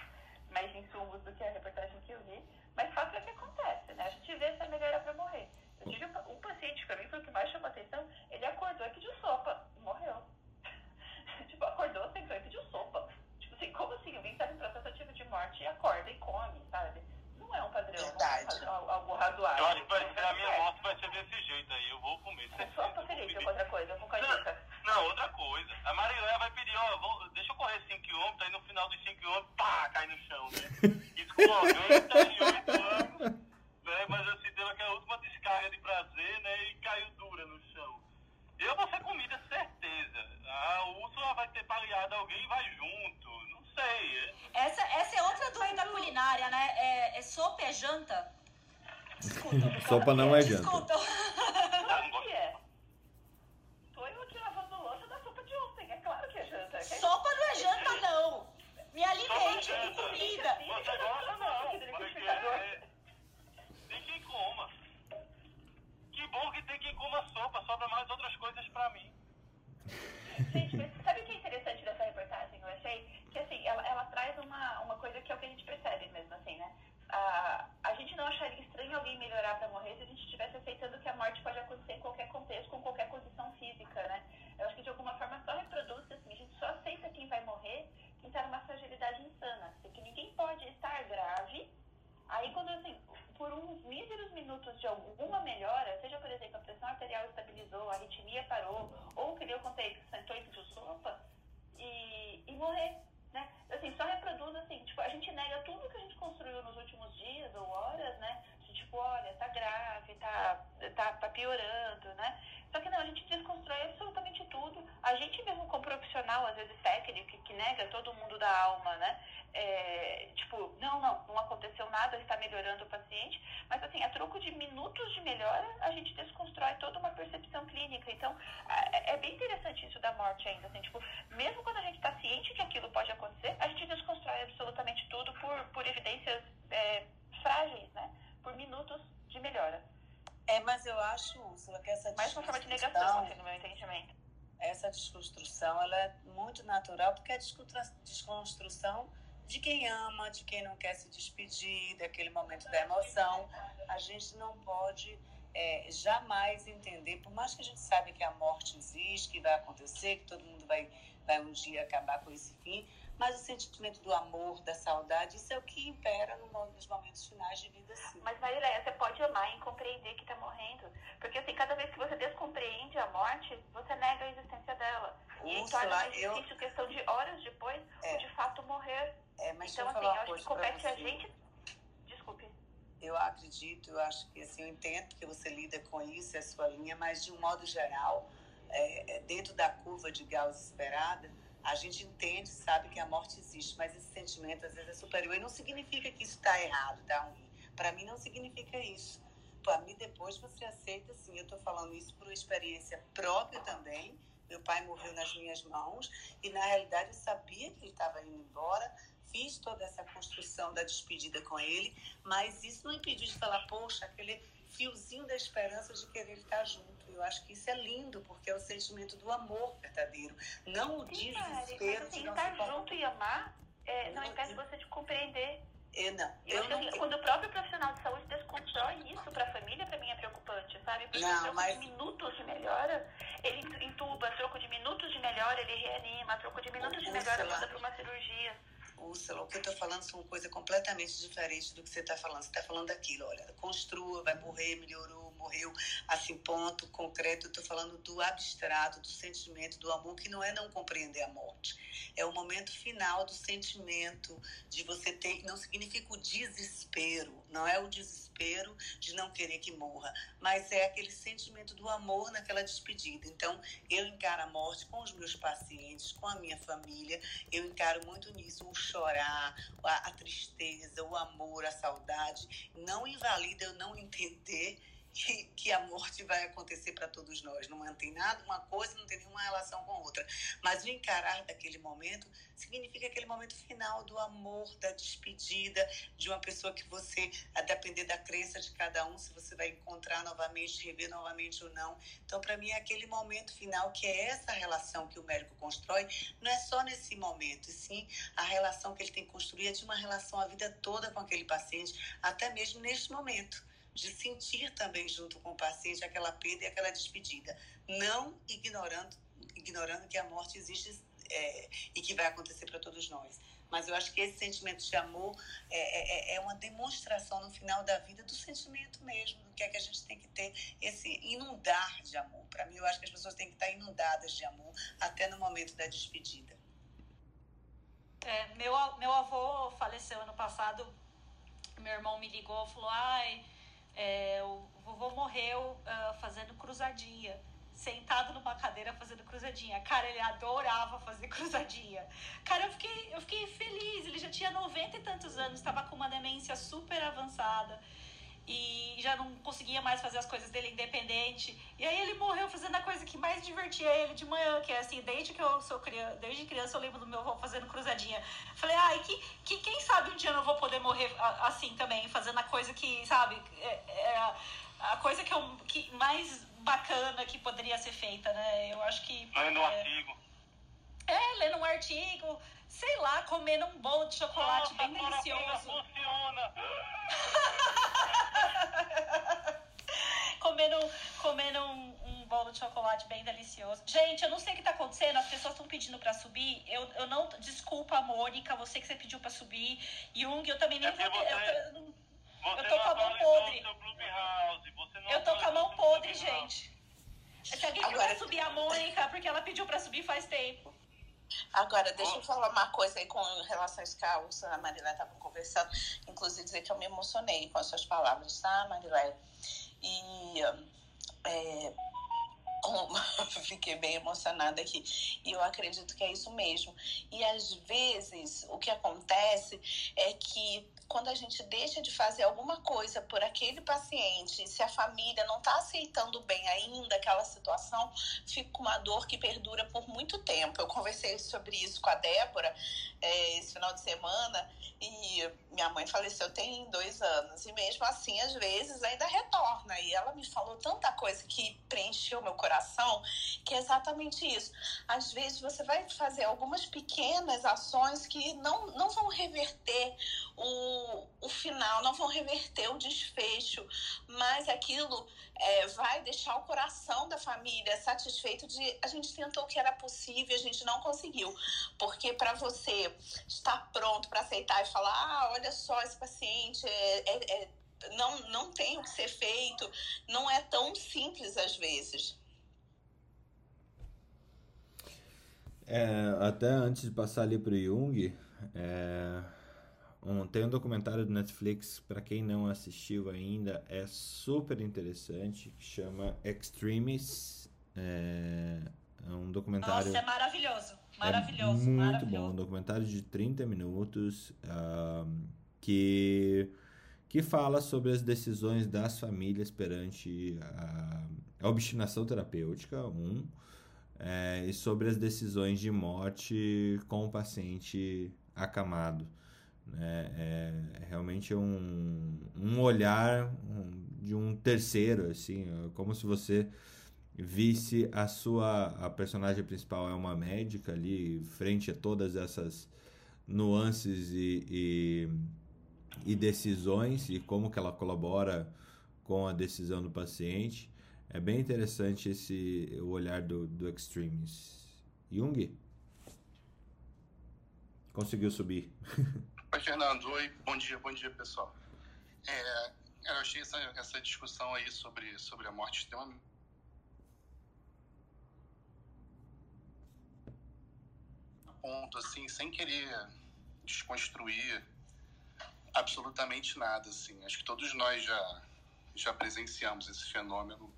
mais insumos do que a reportagem que eu li. Mas fato é que acontece, né? A gente vê essa melhora pra morrer. Eu tive um, um paciente que pra mim foi o que mais chamou atenção, ele acordou e pediu sopa e morreu. tipo, acordou, sentou e pediu sopa. Tipo assim, como assim? Alguém tá em processo ativo de morte e acorda e come, sabe? Não é um padrão, não é um Verdade. padrão, algo razoável. Eu acho que vai ser, a minha É. morte vai ser desse jeito aí. Eu vou comer. Com Eu vou Felipe, pedir. ou outra coisa, com canjica. Não, outra coisa. A Marilé vai pedir, ó, vou- deixa eu correr 5km, aí no final dos 5km, pá, cai no chão, né? Isso com 98 anos, né? Mas assim, deu aquela última descarga de prazer, né? E caiu dura no chão. Eu vou ser comida, certeza. A Úrsula vai ter paliado alguém e vai junto. Não sei. Essa, essa é outra dúvida culinária, né? É, é sopa é janta? Sopa não é, é janta. Discutam. Sopa não é janta, não. Me alimente comida. Você gosta, não. Tem. Que bom que tem quem coma sopa. Sobra mais outras coisas pra mim. Gente, mas sabe quem é o que a gente percebe mesmo, assim, né? A, a gente não acharia estranho alguém melhorar para morrer se a gente estivesse aceitando que a morte pode acontecer em qualquer contexto, com qualquer condição física, né? Eu acho que de alguma forma só reproduz, assim, a gente só aceita muito natural, porque é a desconstrução de quem ama, de quem não quer se despedir, daquele momento da emoção. A gente não pode é, jamais entender, por mais que a gente saiba que a morte existe, que vai acontecer, que todo mundo vai, vai um dia acabar com esse fim, mas o sentimento do amor, da saudade, isso é o que impera nos momentos finais de vida, sim. Mas, Marileia, você pode amar e compreender que está morrendo. Porque, assim, cada vez que você descompreende a morte, você nega a existência dela. E Úrsula, torna mais difícil, eu... questão de horas depois, é. de fato morrer. É, mas então, assim, eu acho que compete a gente. Desculpe. Eu acredito, eu acho que assim, eu entendo que você lida com isso, é a sua linha, mas de um modo geral, é, é dentro da curva de Gauss esperada, a gente entende, sabe que a morte existe, mas esse sentimento às vezes é superior. E não significa que isso está errado, está ruim. Para mim não significa isso. Para mim depois você aceita, sim. Eu estou falando isso por experiência própria também. Meu pai morreu nas minhas mãos e na realidade eu sabia que ele estava indo embora. Fiz toda essa construção da despedida com ele, mas isso não impediu de falar, poxa, aquele fiozinho da esperança de querer estar junto. Eu acho que isso é lindo, porque é o sentimento do amor verdadeiro, não o Sim, desespero mas, assim, de não estar junto e amar é, não, não impede você de compreender. Eu não. Eu, não quando o próprio profissional de saúde desconstrói isso para a família, para mim é preocupante, sabe? Porque não, troco mas... de minutos de melhora, ele entuba, troco de minutos de melhora, ele reanima, troco de minutos de melhora, manda para uma cirurgia. Úrsula, o que eu estou falando são coisa completamente diferente do que você está falando. Você está falando daquilo, olha, construa, vai morrer, melhorou, morreu, assim, ponto, concreto. Eu estou falando do abstrato, do sentimento, do amor, que não é não compreender a morte. É o momento final do sentimento, de você ter. Não significa o desespero, não é o desespero de não querer que morra, mas é aquele sentimento do amor naquela despedida. Então, eu encaro a morte com os meus pacientes, com a minha família, eu encaro muito nisso o chorar, a, a tristeza, o amor, a saudade. Não invalida eu não entender que, que a morte vai acontecer para todos nós. Não tem nada, uma coisa não tem nenhuma relação com outra. Mas o encarar daquele momento significa aquele momento final do amor, da despedida de uma pessoa que você, a depender da crença de cada um, se você vai encontrar novamente, rever novamente ou não. Então, para mim, é aquele momento final que é essa relação que o médico constrói, não é só nesse momento, e sim a relação que ele tem que construir é de uma relação a vida toda com aquele paciente, até mesmo neste momento de sentir também junto com o paciente aquela perda e aquela despedida, não ignorando, ignorando que a morte existe é, e que vai acontecer para todos nós. Mas eu acho que esse sentimento de amor é, é, é, uma demonstração no final da vida do sentimento mesmo, do que é que a gente tem que ter, esse inundar de amor. Para mim, eu acho que as pessoas têm que estar inundadas de amor até no momento da despedida. É, meu, meu avô faleceu ano passado, meu irmão me ligou falou: ai é, o vovô morreu uh, fazendo cruzadinha, sentado numa cadeira fazendo cruzadinha. Cara, ele adorava fazer cruzadinha. Cara, eu fiquei, eu fiquei feliz. Ele já tinha 90 e tantos anos, estava com uma demência super avançada e já não conseguia mais fazer as coisas dele independente. E aí ele morreu fazendo a coisa que mais divertia ele de manhã, que é assim, desde que eu sou criança, desde criança eu lembro do meu avô fazendo cruzadinha. Falei, ai, que, que quem sabe um dia eu não vou poder morrer assim também, fazendo a coisa que, sabe, é, é a coisa que, eu, que mais bacana que poderia ser feita, né? Eu acho que. Lendo é, um artigo. É, lendo um artigo, sei lá, comendo um bolo de chocolate Nossa, bem delicioso. Funciona. comendo comendo um, um, bolo de chocolate bem delicioso. Gente, eu não sei o que tá acontecendo, as pessoas estão pedindo para subir. Eu, eu não. Desculpa, Mônica, você que você pediu para subir. Jung, eu também nem é vou. Você, eu, eu, eu tô com a mão podre. Eu tô com a mão podre, gente. Se alguém Agora... quiser subir a Mônica, porque ela pediu para subir faz tempo. Agora, deixa eu falar uma coisa aí com relação a isso que a Ursa e a Marilé estavam conversando. Inclusive, dizer que eu me emocionei com as suas palavras, tá, Marilé? E é, fiquei bem emocionada aqui. E eu acredito que é isso mesmo. E às vezes o que acontece é que quando a gente deixa de fazer alguma coisa por aquele paciente, se a família não está aceitando bem ainda aquela situação, fica uma dor que perdura por muito tempo. Eu conversei sobre isso com a Débora é, esse final de semana e minha mãe faleceu tem dois anos e mesmo assim às vezes ainda retorna e ela me falou tanta coisa que preencheu meu coração que é exatamente isso. Às vezes você vai fazer algumas pequenas ações que não, não vão reverter o, o final, não vão reverter o desfecho, mas aquilo é, vai deixar o coração da família satisfeito de a gente tentou o que era possível, a gente não conseguiu. Porque para você estar pronto para aceitar e falar, ah, olha só, esse paciente é, é, é, não, não tem o que ser feito, não é tão simples às vezes. É, até antes de passar ali para o Jung, é, um, tem um documentário do Netflix, para quem não assistiu ainda, é super interessante, que chama Extremis. É, é um documentário. Nossa, é maravilhoso. Maravilhoso. É muito maravilhoso. bom. Um documentário de 30 minutos que, que fala sobre as decisões das famílias perante a, a obstinação terapêutica, um, é, e sobre as decisões de morte com o paciente acamado. Né? É, é realmente um, um olhar de um terceiro, assim, é como se você visse a sua a personagem principal é uma médica ali frente a todas essas nuances e, e, e decisões e como que ela colabora com a decisão do paciente. É bem interessante esse o olhar do, do Extremes Jung? Conseguiu subir Oi, Fernando. Oi, bom dia, bom dia, pessoal. É, eu achei essa, essa discussão aí sobre, sobre a morte extremamente ponto, assim, sem querer desconstruir absolutamente nada, assim. Acho que todos nós já, já presenciamos esse fenômeno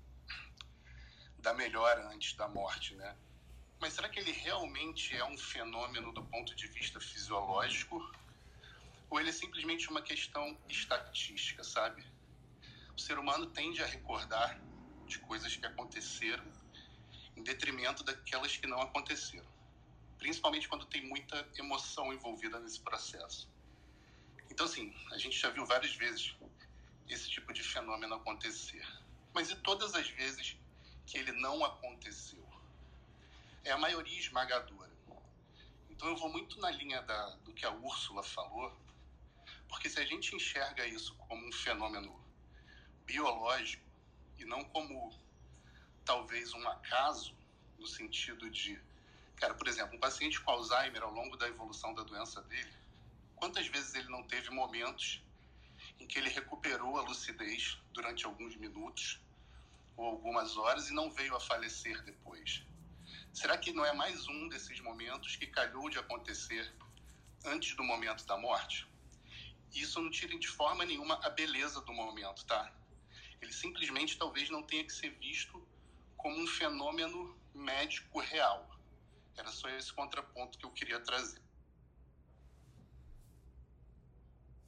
da melhora antes da morte, né? Mas será que ele realmente é um fenômeno do ponto de vista fisiológico? Ou ele é simplesmente uma questão estatística, sabe? O ser humano tende a recordar de coisas que aconteceram em detrimento daquelas que não aconteceram principalmente quando tem muita emoção envolvida nesse processo. Então, assim, a gente já viu várias vezes esse tipo de fenômeno acontecer. Mas e todas as vezes que ele não aconteceu? É a maioria esmagadora. Então, eu vou muito na linha da, do que a Úrsula falou, porque se a gente enxerga isso como um fenômeno biológico e não como talvez um acaso, no sentido de Cara, por exemplo, um paciente com Alzheimer, ao longo da evolução da doença dele, quantas vezes ele não teve momentos em que ele recuperou a lucidez durante alguns minutos ou algumas horas e não veio a falecer depois? Será que não é mais um desses momentos que calhou de acontecer antes do momento da morte? Isso não tira de forma nenhuma a beleza do momento, tá? Ele simplesmente talvez não tenha que ser visto como um fenômeno médico real era só esse contraponto que eu queria trazer.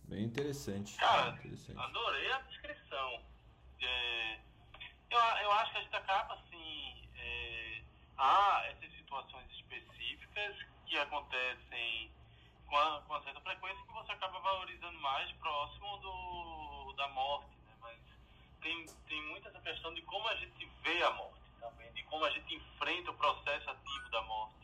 Bem interessante. Cara, interessante. adorei a descrição. É, eu, eu acho que a gente acaba assim. É, há essas situações específicas que acontecem com, a, com certa frequência que você acaba valorizando mais próximo do, da morte. Né? Mas tem, tem muito essa questão de como a gente vê a morte também, de como a gente enfrenta o processo ativo da morte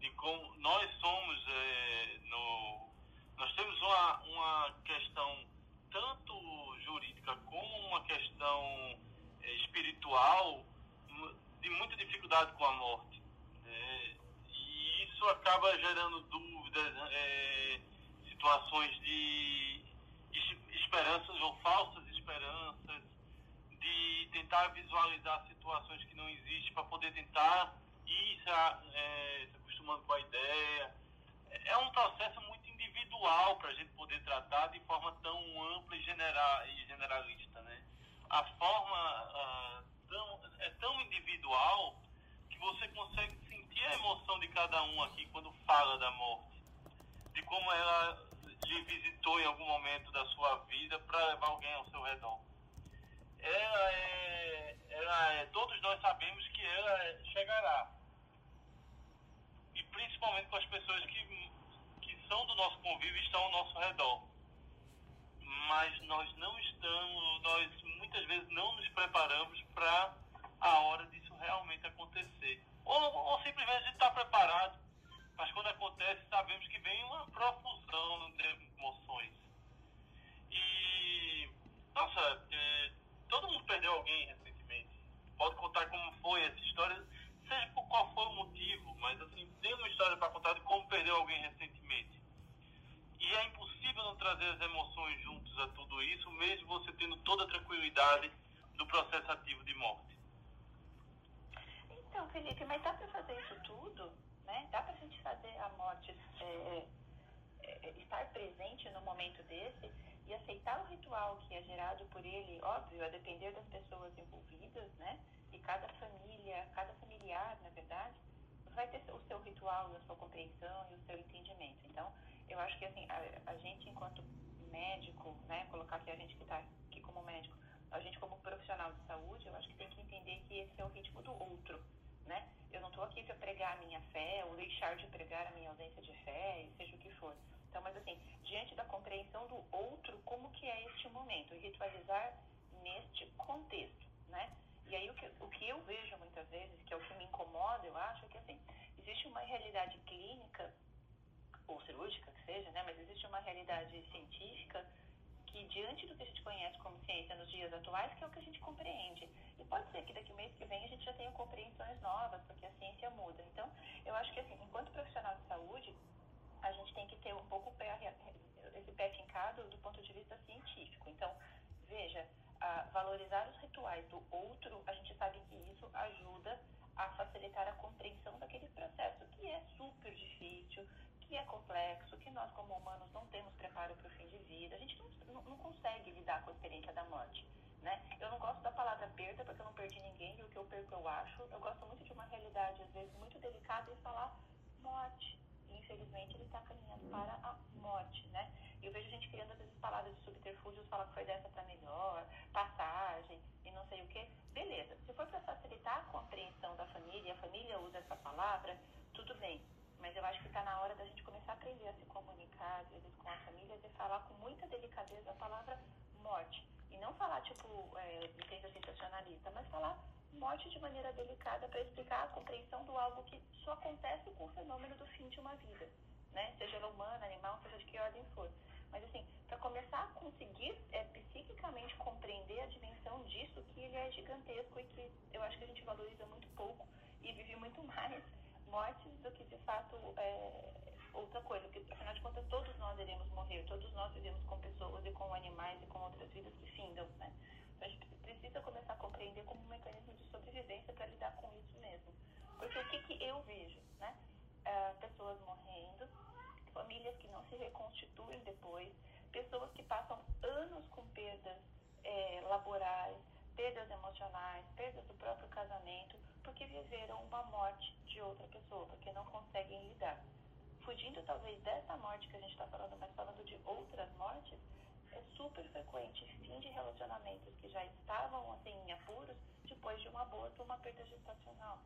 de como nós somos é, no nós temos uma, uma questão tanto jurídica como uma questão é, espiritual de muita dificuldade com a morte né? Isso acaba gerando dúvidas é, situações de esperanças ou falsas esperanças de tentar visualizar situações que não existem para poder tentar ir é, acostumando com a ideia. É um processo muito individual para a gente poder tratar de forma tão ampla e, general, e generalista. Né? A forma uh, tão, é tão individual que você consegue sentir a emoção de cada um aqui quando fala da morte. De como ela lhe visitou em algum momento da sua vida para levar alguém ao seu redor. Ela é, ela é, todos nós sabemos que ela chegará. E principalmente com as pessoas que, que são do nosso convívio e estão ao nosso redor. Mas nós não estamos, nós muitas vezes não nos preparamos para a hora disso realmente acontecer. Ou, ou simplesmente estar preparado, mas quando acontece sabemos que vem uma profusão de emoções. E, nossa, é, todo mundo perdeu alguém recentemente. Pode contar como foi essa história, seja por qual foi o motivo, mas assim, tem uma história para contar de como perdeu alguém recentemente. E é impossível não trazer as emoções juntos a tudo isso, mesmo você tendo toda a tranquilidade do processo ativo de morte. Então, Felipe, mas dá para fazer isso tudo? Né? Dá para a gente fazer a morte é, é, estar presente no momento desse e aceitar o ritual que é gerado por ele, óbvio, a depender das pessoas envolvidas, né? E cada família, cada familiar, na verdade, vai ter o seu ritual, a sua compreensão e o seu entendimento. Então, eu acho que assim, a, a gente enquanto médico, né, colocar aqui a gente que está aqui como médico, a gente como profissional de saúde, eu acho que tem que entender que esse é o ritmo do outro, né? Eu não estou aqui para pregar a minha fé ou deixar de pregar a minha ausência de fé, seja o que for. Então, mas assim, diante da compreensão do outro, como que é este momento? E ritualizar neste contexto, né? E aí o que, o que eu vejo muitas vezes, que é o que me incomoda, eu acho, é que assim, existe uma realidade clínica ou cirúrgica que seja, né? Mas existe uma realidade científica que diante do que a gente conhece como ciência nos dias atuais, que é o que a gente compreende. E pode ser que daqui mês que vem a gente já tenha compreensões novas, porque a ciência muda. Então, eu acho que assim, enquanto profissional de saúde, a gente tem que ter um pouco pé, esse pé fincado do ponto de vista científico. Então, veja, valorizar os rituais do outro, a gente sabe que isso ajuda a facilitar a compreensão daquele processo, que é super difícil, que é complexo, que nós como humanos não temos preparo para o fim de vida, a gente não, não, consegue lidar com a experiência da morte. Né? Eu não gosto da palavra perda porque eu não perdi ninguém e o que eu perco eu acho. Eu gosto muito de uma realidade, às vezes, muito delicada e falar morte. E, infelizmente, ele está caminhando para a morte. Né? E eu vejo gente criando, às vezes, palavras de subterfúgios, falar que foi dessa para melhor, passagem e não sei o que. Beleza, se for para facilitar a compreensão da família, a família usa essa palavra, tudo bem mas eu acho que está na hora da gente começar a aprender a se comunicar, às vezes, com as famílias e falar com muita delicadeza a palavra morte. E não falar, tipo, é, licença sensacionalista, mas falar morte de maneira delicada para explicar a compreensão do algo que só acontece com o fenômeno do fim de uma vida, né? Seja ela humana, animal, seja de que ordem for. Mas, assim, para começar a conseguir é, psiquicamente compreender a dimensão disso, que ele é gigantesco e que eu acho que a gente valoriza muito pouco e vive muito mais mortes do que de fato é, outra coisa, porque afinal de contas todos nós iremos morrer, todos nós vivemos com pessoas e com animais e com outras vidas que findam, né? Então a gente precisa começar a compreender como um mecanismo de sobrevivência para lidar com isso mesmo. Porque o que, que eu vejo, né? É, pessoas morrendo, famílias que não se reconstituem depois, pessoas que passam anos com perdas é, laborais, perdas emocionais, perdas do próprio casamento, porque viveram uma morte de outra pessoa, porque não conseguem lidar. Fugindo talvez dessa morte que a gente está falando, mas falando de outras mortes, é super frequente fim de relacionamentos que já estavam assim em apuros depois de um aborto ou uma perda gestacional.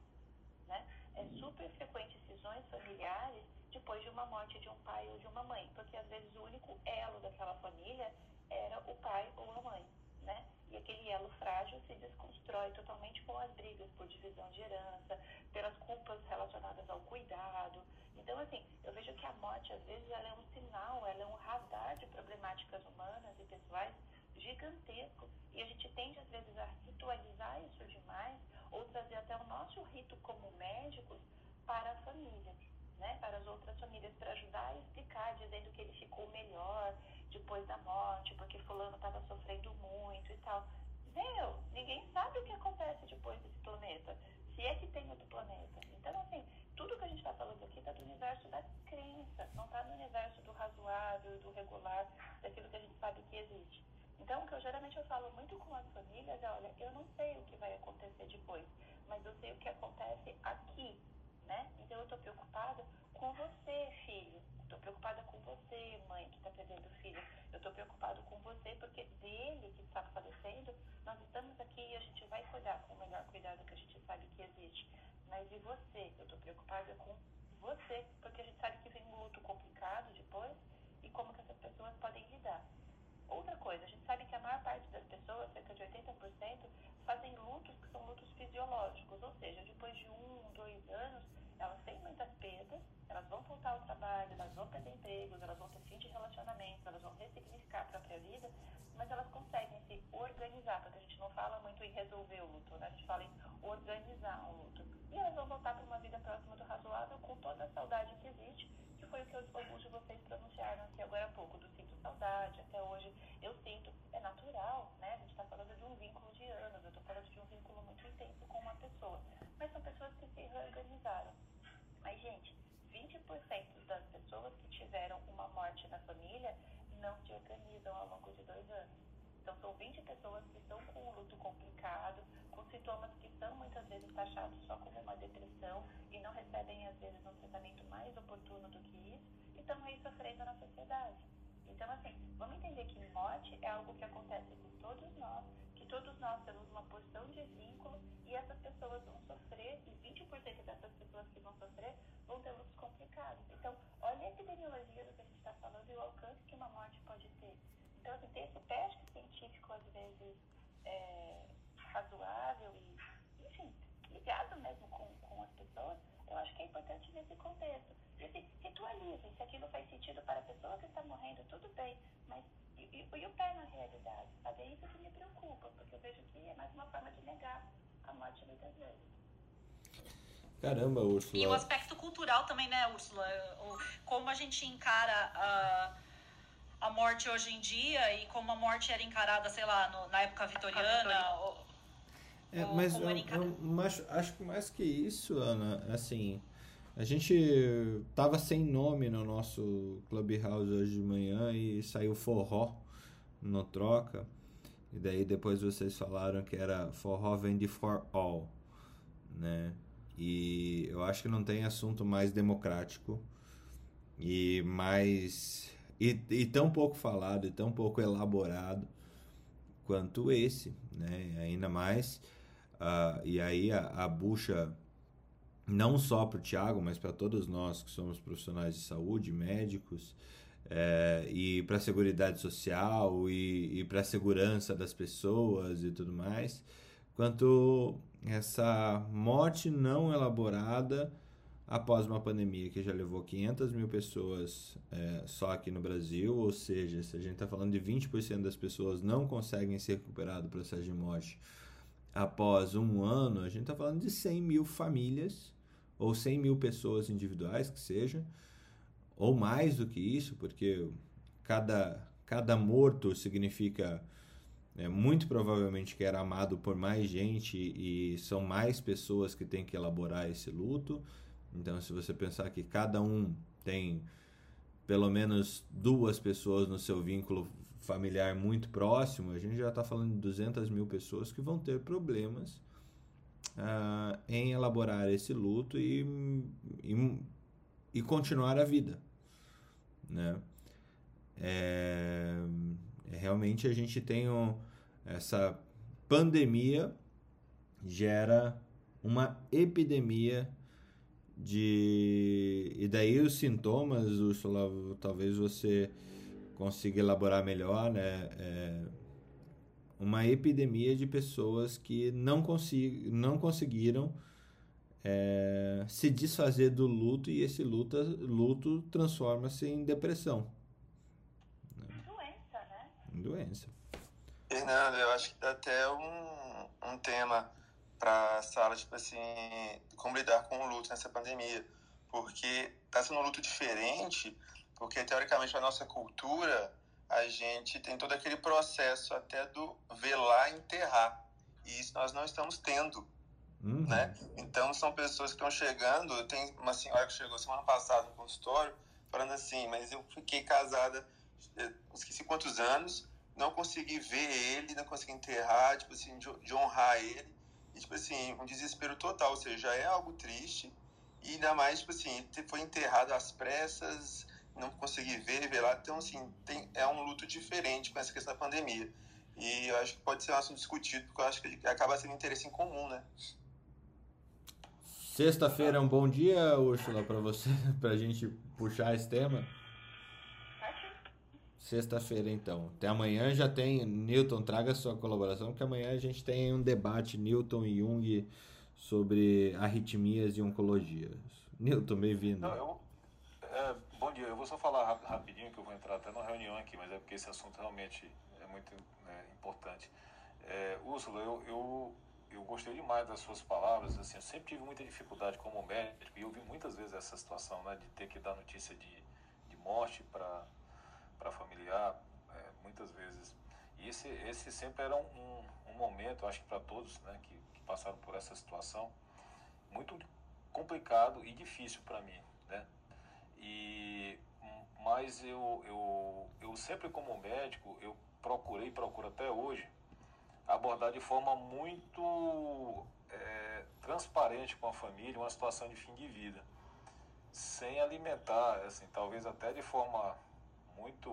Né? É super frequente cisões familiares depois de uma morte de um pai ou de uma mãe, porque às vezes o único elo daquela família era o pai ou a mãe, né? E aquele elo frágil se desconstrói totalmente com as brigas por divisão de herança, pelas culpas relacionadas ao cuidado. Então, assim, eu vejo que a morte, às vezes, ela é um sinal, ela é um radar de problemáticas humanas e pessoais gigantesco. E a gente tende, às vezes, a ritualizar isso demais ou trazer até o nosso rito como médicos para a família. Né, para as outras famílias, para ajudar a explicar, dizendo que ele ficou melhor, depois da morte, porque fulano estava sofrendo muito e tal. Meu, ninguém sabe o que acontece depois desse planeta, se é que tem outro planeta. Então, assim, tudo que a gente está falando aqui está do universo da crença, não está no universo do razoável, do regular, daquilo que a gente sabe que existe. Então, o que eu geralmente eu falo muito com as famílias é, olha, eu não sei o que vai acontecer depois, mas eu sei o que acontece aqui, né? Então, eu estou preocupada com você, filho. Estou preocupada com você, mãe, que está perdendo filho. Eu estou preocupado com você porque dele que está falecendo, nós estamos aqui e a gente vai cuidar com o melhor cuidado que a gente sabe que existe. Mas e você? Eu estou preocupada com você, porque a gente sabe que vem um luto complicado depois e como que essas pessoas podem lidar. Outra coisa, a gente sabe que a maior parte das pessoas, cerca de 80%, fazem lutos que são lutos fisiológicos, ou seja, depois de um, dois anos, elas têm muitas perdas, elas vão voltar ao trabalho, elas vão perder empregos, elas vão ter fim de relacionamentos, elas vão ressignificar a própria vida, mas elas conseguem se organizar, porque a gente não fala muito em resolver o luto, né? a gente fala em organizar o luto. E elas vão voltar para uma vida próxima do razoável com toda a saudade que existe, que foi o que alguns de vocês pronunciaram aqui agora há pouco, do sinto saudade, até hoje eu sinto, é natural, né? A gente está falando de um vínculo de anos, eu estou falando de um vínculo muito intenso com uma pessoa, mas são pessoas que se reorganizaram. Mas, gente, 20% das pessoas que tiveram uma morte na família não se organizam ao longo de dois anos. Então, são 20 pessoas que estão com um luto complicado, com sintomas que são muitas vezes taxados só como uma depressão e não recebem, às vezes, um tratamento mais oportuno do que isso, e estão aí sofrendo na sociedade. Então, assim, vamos entender que morte é algo que acontece com todos nós, todos nós temos uma porção de vínculo e essas pessoas vão sofrer, e 20% dessas pessoas que vão sofrer vão ter lutos complicados. Então, olha a epidemiologia do que a gente está falando e o alcance que uma morte pode ter. Então, assim, ter esse teste científico, às vezes, é, razoável e, enfim, ligado mesmo com, com as pessoas, eu acho que é importante nesse contexto. E se ritualizem, se aquilo faz sentido para a pessoa que está morrendo, tudo bem, mas e, e, e, o pé na realidade? Sabe? É isso que me preocupa, porque eu vejo que é mais uma forma de negar a morte muitas vezes. Caramba, Úrsula. E o aspecto cultural também, né, Úrsula? Como a gente encara a a morte hoje em dia e como a morte era encarada, sei lá, no, na época vitoriana. Ou, é, ou mas, eu, eu, mas acho que mais que isso, Ana, assim, a gente tava sem nome no nosso Clubhouse hoje de manhã e saiu forró no troca. E daí depois vocês falaram que era forró vem de for all, né? E eu acho que não tem assunto mais democrático e mais e, e tão pouco falado e tão pouco elaborado quanto esse, né? Ainda mais, uh, e aí a, a bucha, não só para o Tiago, mas para todos nós que somos profissionais de saúde, médicos, é, e para a Seguridade Social e, e para a segurança das pessoas e tudo mais, quanto essa morte não elaborada após uma pandemia que já levou 500 mil pessoas é, só aqui no Brasil, ou seja, se a gente está falando de 20% das pessoas não conseguem se recuperar do processo de morte após um ano, a gente está falando de 100 mil famílias, ou 100 mil pessoas individuais, que seja, ou mais do que isso, porque cada, cada morto significa é, muito provavelmente que era amado por mais gente e são mais pessoas que têm que elaborar esse luto. Então, se você pensar que cada um tem pelo menos duas pessoas no seu vínculo familiar muito próximo, a gente já está falando de 200 mil pessoas que vão ter problemas uh, em elaborar esse luto e, e, e continuar a vida, né? É, realmente a gente tem um, essa pandemia gera uma epidemia de e daí os sintomas, Ursula, talvez você consiga elaborar melhor, né? É uma epidemia de pessoas que não, consegui, não conseguiram é, se desfazer do luto e esse luto, luto transforma-se em depressão. Doença, né? Doença. Fernando, eu acho que dá até um, um tema para a sala, tipo assim, como lidar com o luto nessa pandemia. Porque está sendo um luto diferente, porque teoricamente a nossa cultura, a gente tem todo aquele processo até do velar enterrar. E isso nós não estamos tendo. Uhum. Né? Então são pessoas que estão chegando. Tem uma senhora que chegou semana passada no consultório falando assim: Mas eu fiquei casada, esqueci quantos anos, não conseguir ver ele, não conseguir enterrar, tipo assim, de, de honrar ele. E, tipo assim, um desespero total, ou seja, é algo triste. E ainda mais, tipo assim, foi enterrado às pressas, não consegui ver, ver lá. Então, assim, tem, é um luto diferente com essa questão da pandemia. E eu acho que pode ser um assunto discutido, porque eu acho que acaba sendo interesse em comum, né? Sexta-feira é um bom dia, Úrsula, para você, pra gente puxar esse tema? Sexta-feira, então. Até amanhã já tem. Newton, traga sua colaboração, porque amanhã a gente tem um debate, Newton e Jung, sobre arritmias e oncologia. Newton, bem-vindo. É, bom dia, eu vou só falar rapidinho, que eu vou entrar até na reunião aqui, mas é porque esse assunto realmente é muito é, importante. É, Úrsula, eu, eu, eu gostei demais das suas palavras. Assim, eu sempre tive muita dificuldade como médico e eu vi muitas vezes essa situação né, de ter que dar notícia de, de morte para familiar, é, muitas vezes. E esse, esse sempre era um, um momento, acho que para todos né, que, que, passaram por essa situação, muito complicado e difícil para mim. Né? E, mas eu, eu, eu sempre, como médico, eu procurei, procuro até hoje, abordar de forma muito é, transparente com a família uma situação de fim de vida, sem alimentar, assim, talvez até de forma muito,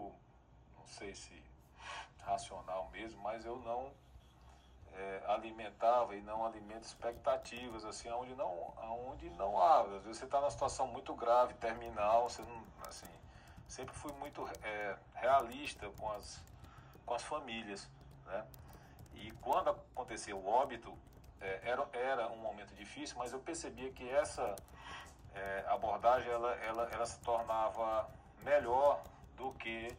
não sei se racional mesmo, mas eu não é, alimentava e não alimento expectativas, assim, onde não, aonde não há. Às vezes você está numa situação muito grave, terminal, você não, assim, sempre fui muito é, realista com as, com as famílias, né? E quando aconteceu o óbito, é, era, era um momento difícil, mas eu percebia que essa é, abordagem, ela, ela, ela se tornava melhor do que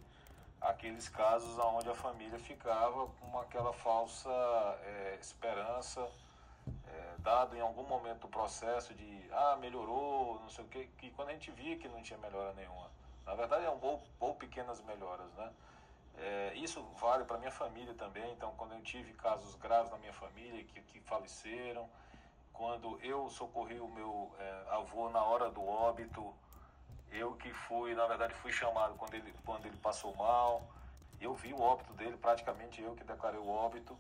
aqueles casos onde a família ficava com aquela falsa é, esperança, é, dado em algum momento do processo de, ah, melhorou, não sei o quê, que quando a gente via que não tinha melhora nenhuma. Na verdade, é um ou, ou pequenas melhoras, né? É, isso vale para minha família também. Então, quando eu tive casos graves na minha família que, que faleceram, quando eu socorri o meu é, avô na hora do óbito, eu que fui, na verdade, fui chamado quando ele, quando ele passou mal. Eu vi o óbito dele, praticamente eu que declarei o óbito.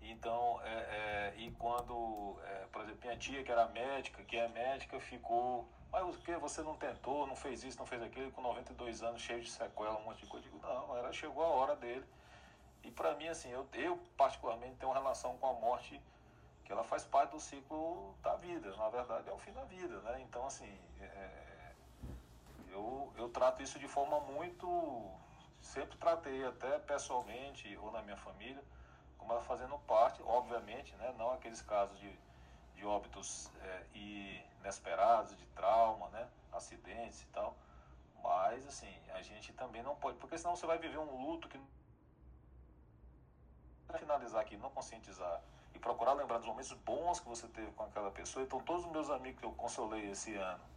Então, é, é, e quando, é, por exemplo, minha tia, que era médica, que é médica, ficou. Mas o que? Você não tentou, não fez isso, não fez aquilo, com 92 anos, cheio de sequela, um monte de coisa. Eu digo, não, era, chegou a hora dele. E para mim, assim, eu, eu particularmente tenho uma relação com a morte que ela faz parte do ciclo da vida. Na verdade, é o fim da vida, né? Então, assim, é, eu, eu trato isso de forma muito. Sempre tratei, até pessoalmente ou na minha família, como fazendo parte, obviamente, né, não aqueles casos de, de óbitos é, inesperados, de trauma, né, acidentes e tal. Mas, assim, a gente também não pode, porque senão você vai viver um luto que. finalizar aqui, não conscientizar e procurar lembrar dos momentos bons que você teve com aquela pessoa. Então, todos os meus amigos que eu consolei esse ano,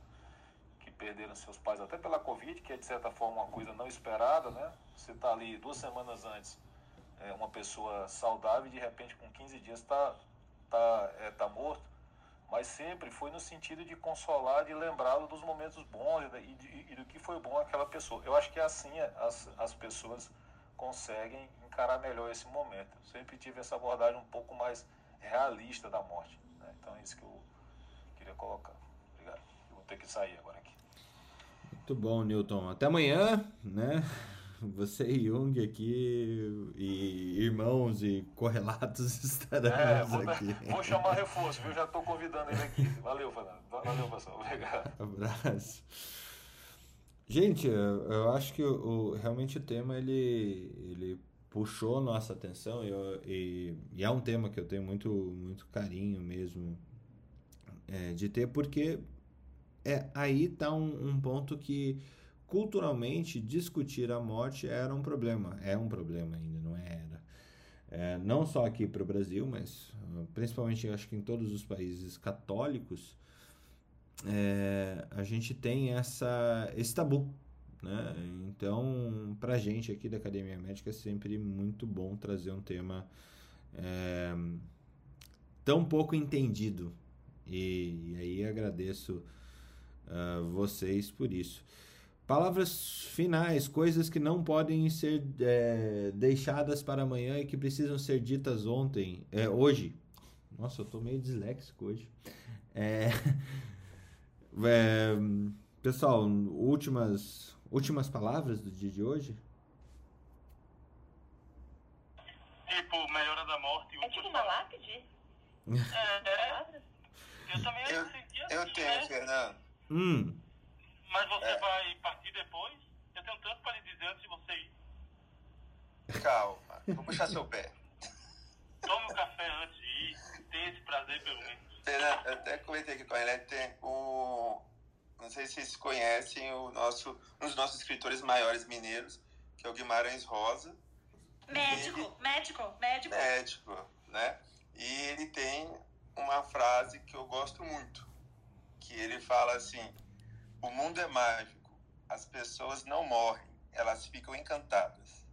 perderam seus pais até pela Covid, que é de certa forma uma coisa não esperada, né? Você está ali duas semanas antes, é, uma pessoa saudável e de repente com 15 dias está tá, é, tá morto. Mas sempre foi no sentido de consolar, de lembrá-lo dos momentos bons e, de, e, do que foi bom aquela pessoa. Eu acho que assim as, as pessoas conseguem encarar melhor esse momento. Eu sempre tive essa abordagem um pouco mais realista da morte. Né? Então é isso que eu queria colocar. Obrigado. Eu vou ter que sair agora aqui. Muito bom, Newton. Até amanhã, né? Você e Jung aqui, e irmãos e correlatos estaremos é, vou, aqui. Vou chamar reforço, viu? Já estou convidando ele aqui. Valeu, Fernando. Valeu, pessoal. Obrigado. Abraço. Gente, eu acho que o, realmente o tema ele, ele puxou nossa atenção e, e, e, é um tema que eu tenho muito, muito carinho mesmo é, de ter, porque é, aí está um, um ponto que culturalmente discutir a morte era um problema, é um problema ainda, não era. É, não só aqui para o Brasil, mas uh, principalmente acho que em todos os países católicos, é, a gente tem essa, esse tabu. Né? Então, para a gente aqui da Academia Médica é sempre muito bom trazer um tema é, tão pouco entendido. E, e aí agradeço uh, vocês por isso. palavras finais, coisas que não podem ser é, deixadas para amanhã e que precisam ser ditas ontem, é, hoje. Nossa, eu tô meio disléxico hoje. É, é, pessoal, últimas, últimas palavras do dia de hoje? Tipo, melhora da morte. É tipo uma lápide? É, eu também Eu, sentia eu assim, tenho, né? Fernando. Hum, Mas você É. vai partir depois? Eu tenho tanto para lhe dizer antes de você ir. Calma, vou puxar seu pé. Tome um café antes de ir. Tem esse prazer, pelo menos. Fernando, eu até comentei aqui com ele, tem um. Não sei se vocês conhecem o nosso, um dos nossos escritores maiores mineiros, que é o Guimarães Rosa. Médico, médico, médico. médico, né? E ele tem uma frase que eu gosto muito, que ele fala assim: "O mundo é mágico, as pessoas não morrem, elas ficam encantadas".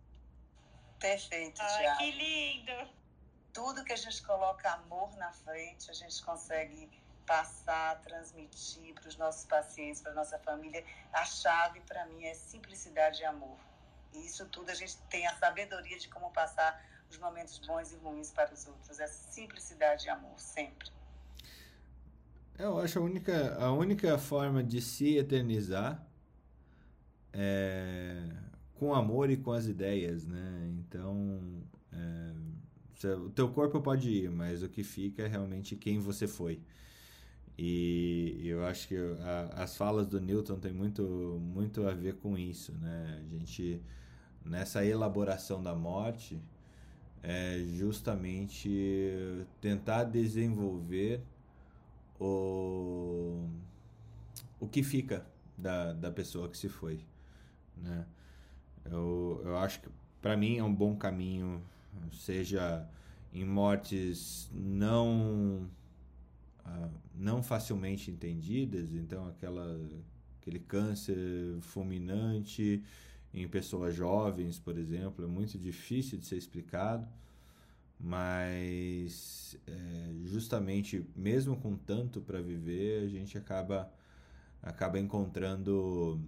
Perfeito, Ai, Tiago. que lindo. Tudo que a gente coloca amor na frente, a gente consegue passar, transmitir para os nossos pacientes, para nossa família. A chave para mim é simplicidade e amor. E isso tudo a gente tem a sabedoria de como passar os momentos bons e ruins para os outros. É simplicidade e amor, sempre. Eu acho a única, a única forma de se eternizar é com amor e com as ideias, né? Então, é, o teu corpo pode ir, mas o que fica é realmente quem você foi. E eu acho que a- as falas do Newton têm muito, muito a ver com isso, né? A gente, nessa elaboração da morte, é justamente tentar desenvolver o, o que fica da, da pessoa que se foi, né? Eu, eu acho que para mim é um bom caminho, seja em mortes não ah, não facilmente entendidas, então aquela aquele câncer fulminante em pessoas jovens, por exemplo, é muito difícil de ser explicado, mas é, justamente mesmo com tanto para viver, a gente acaba acaba encontrando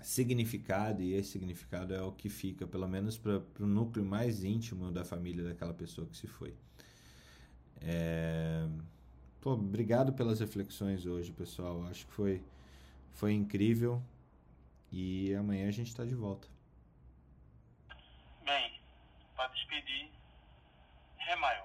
significado e esse significado é o que fica, pelo menos para o núcleo mais íntimo da família daquela pessoa que se foi. É... Pô, obrigado pelas reflexões hoje, pessoal. Acho que foi, foi incrível e amanhã a gente está de volta. Bem, para despedir, Ré maior.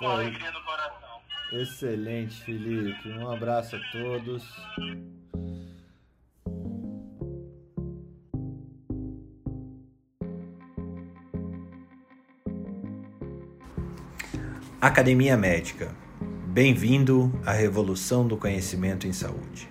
Com alegria no coração. Excelente, Felipe. Um abraço a todos. Academia Médica. Bem-vindo à revolução do conhecimento em saúde.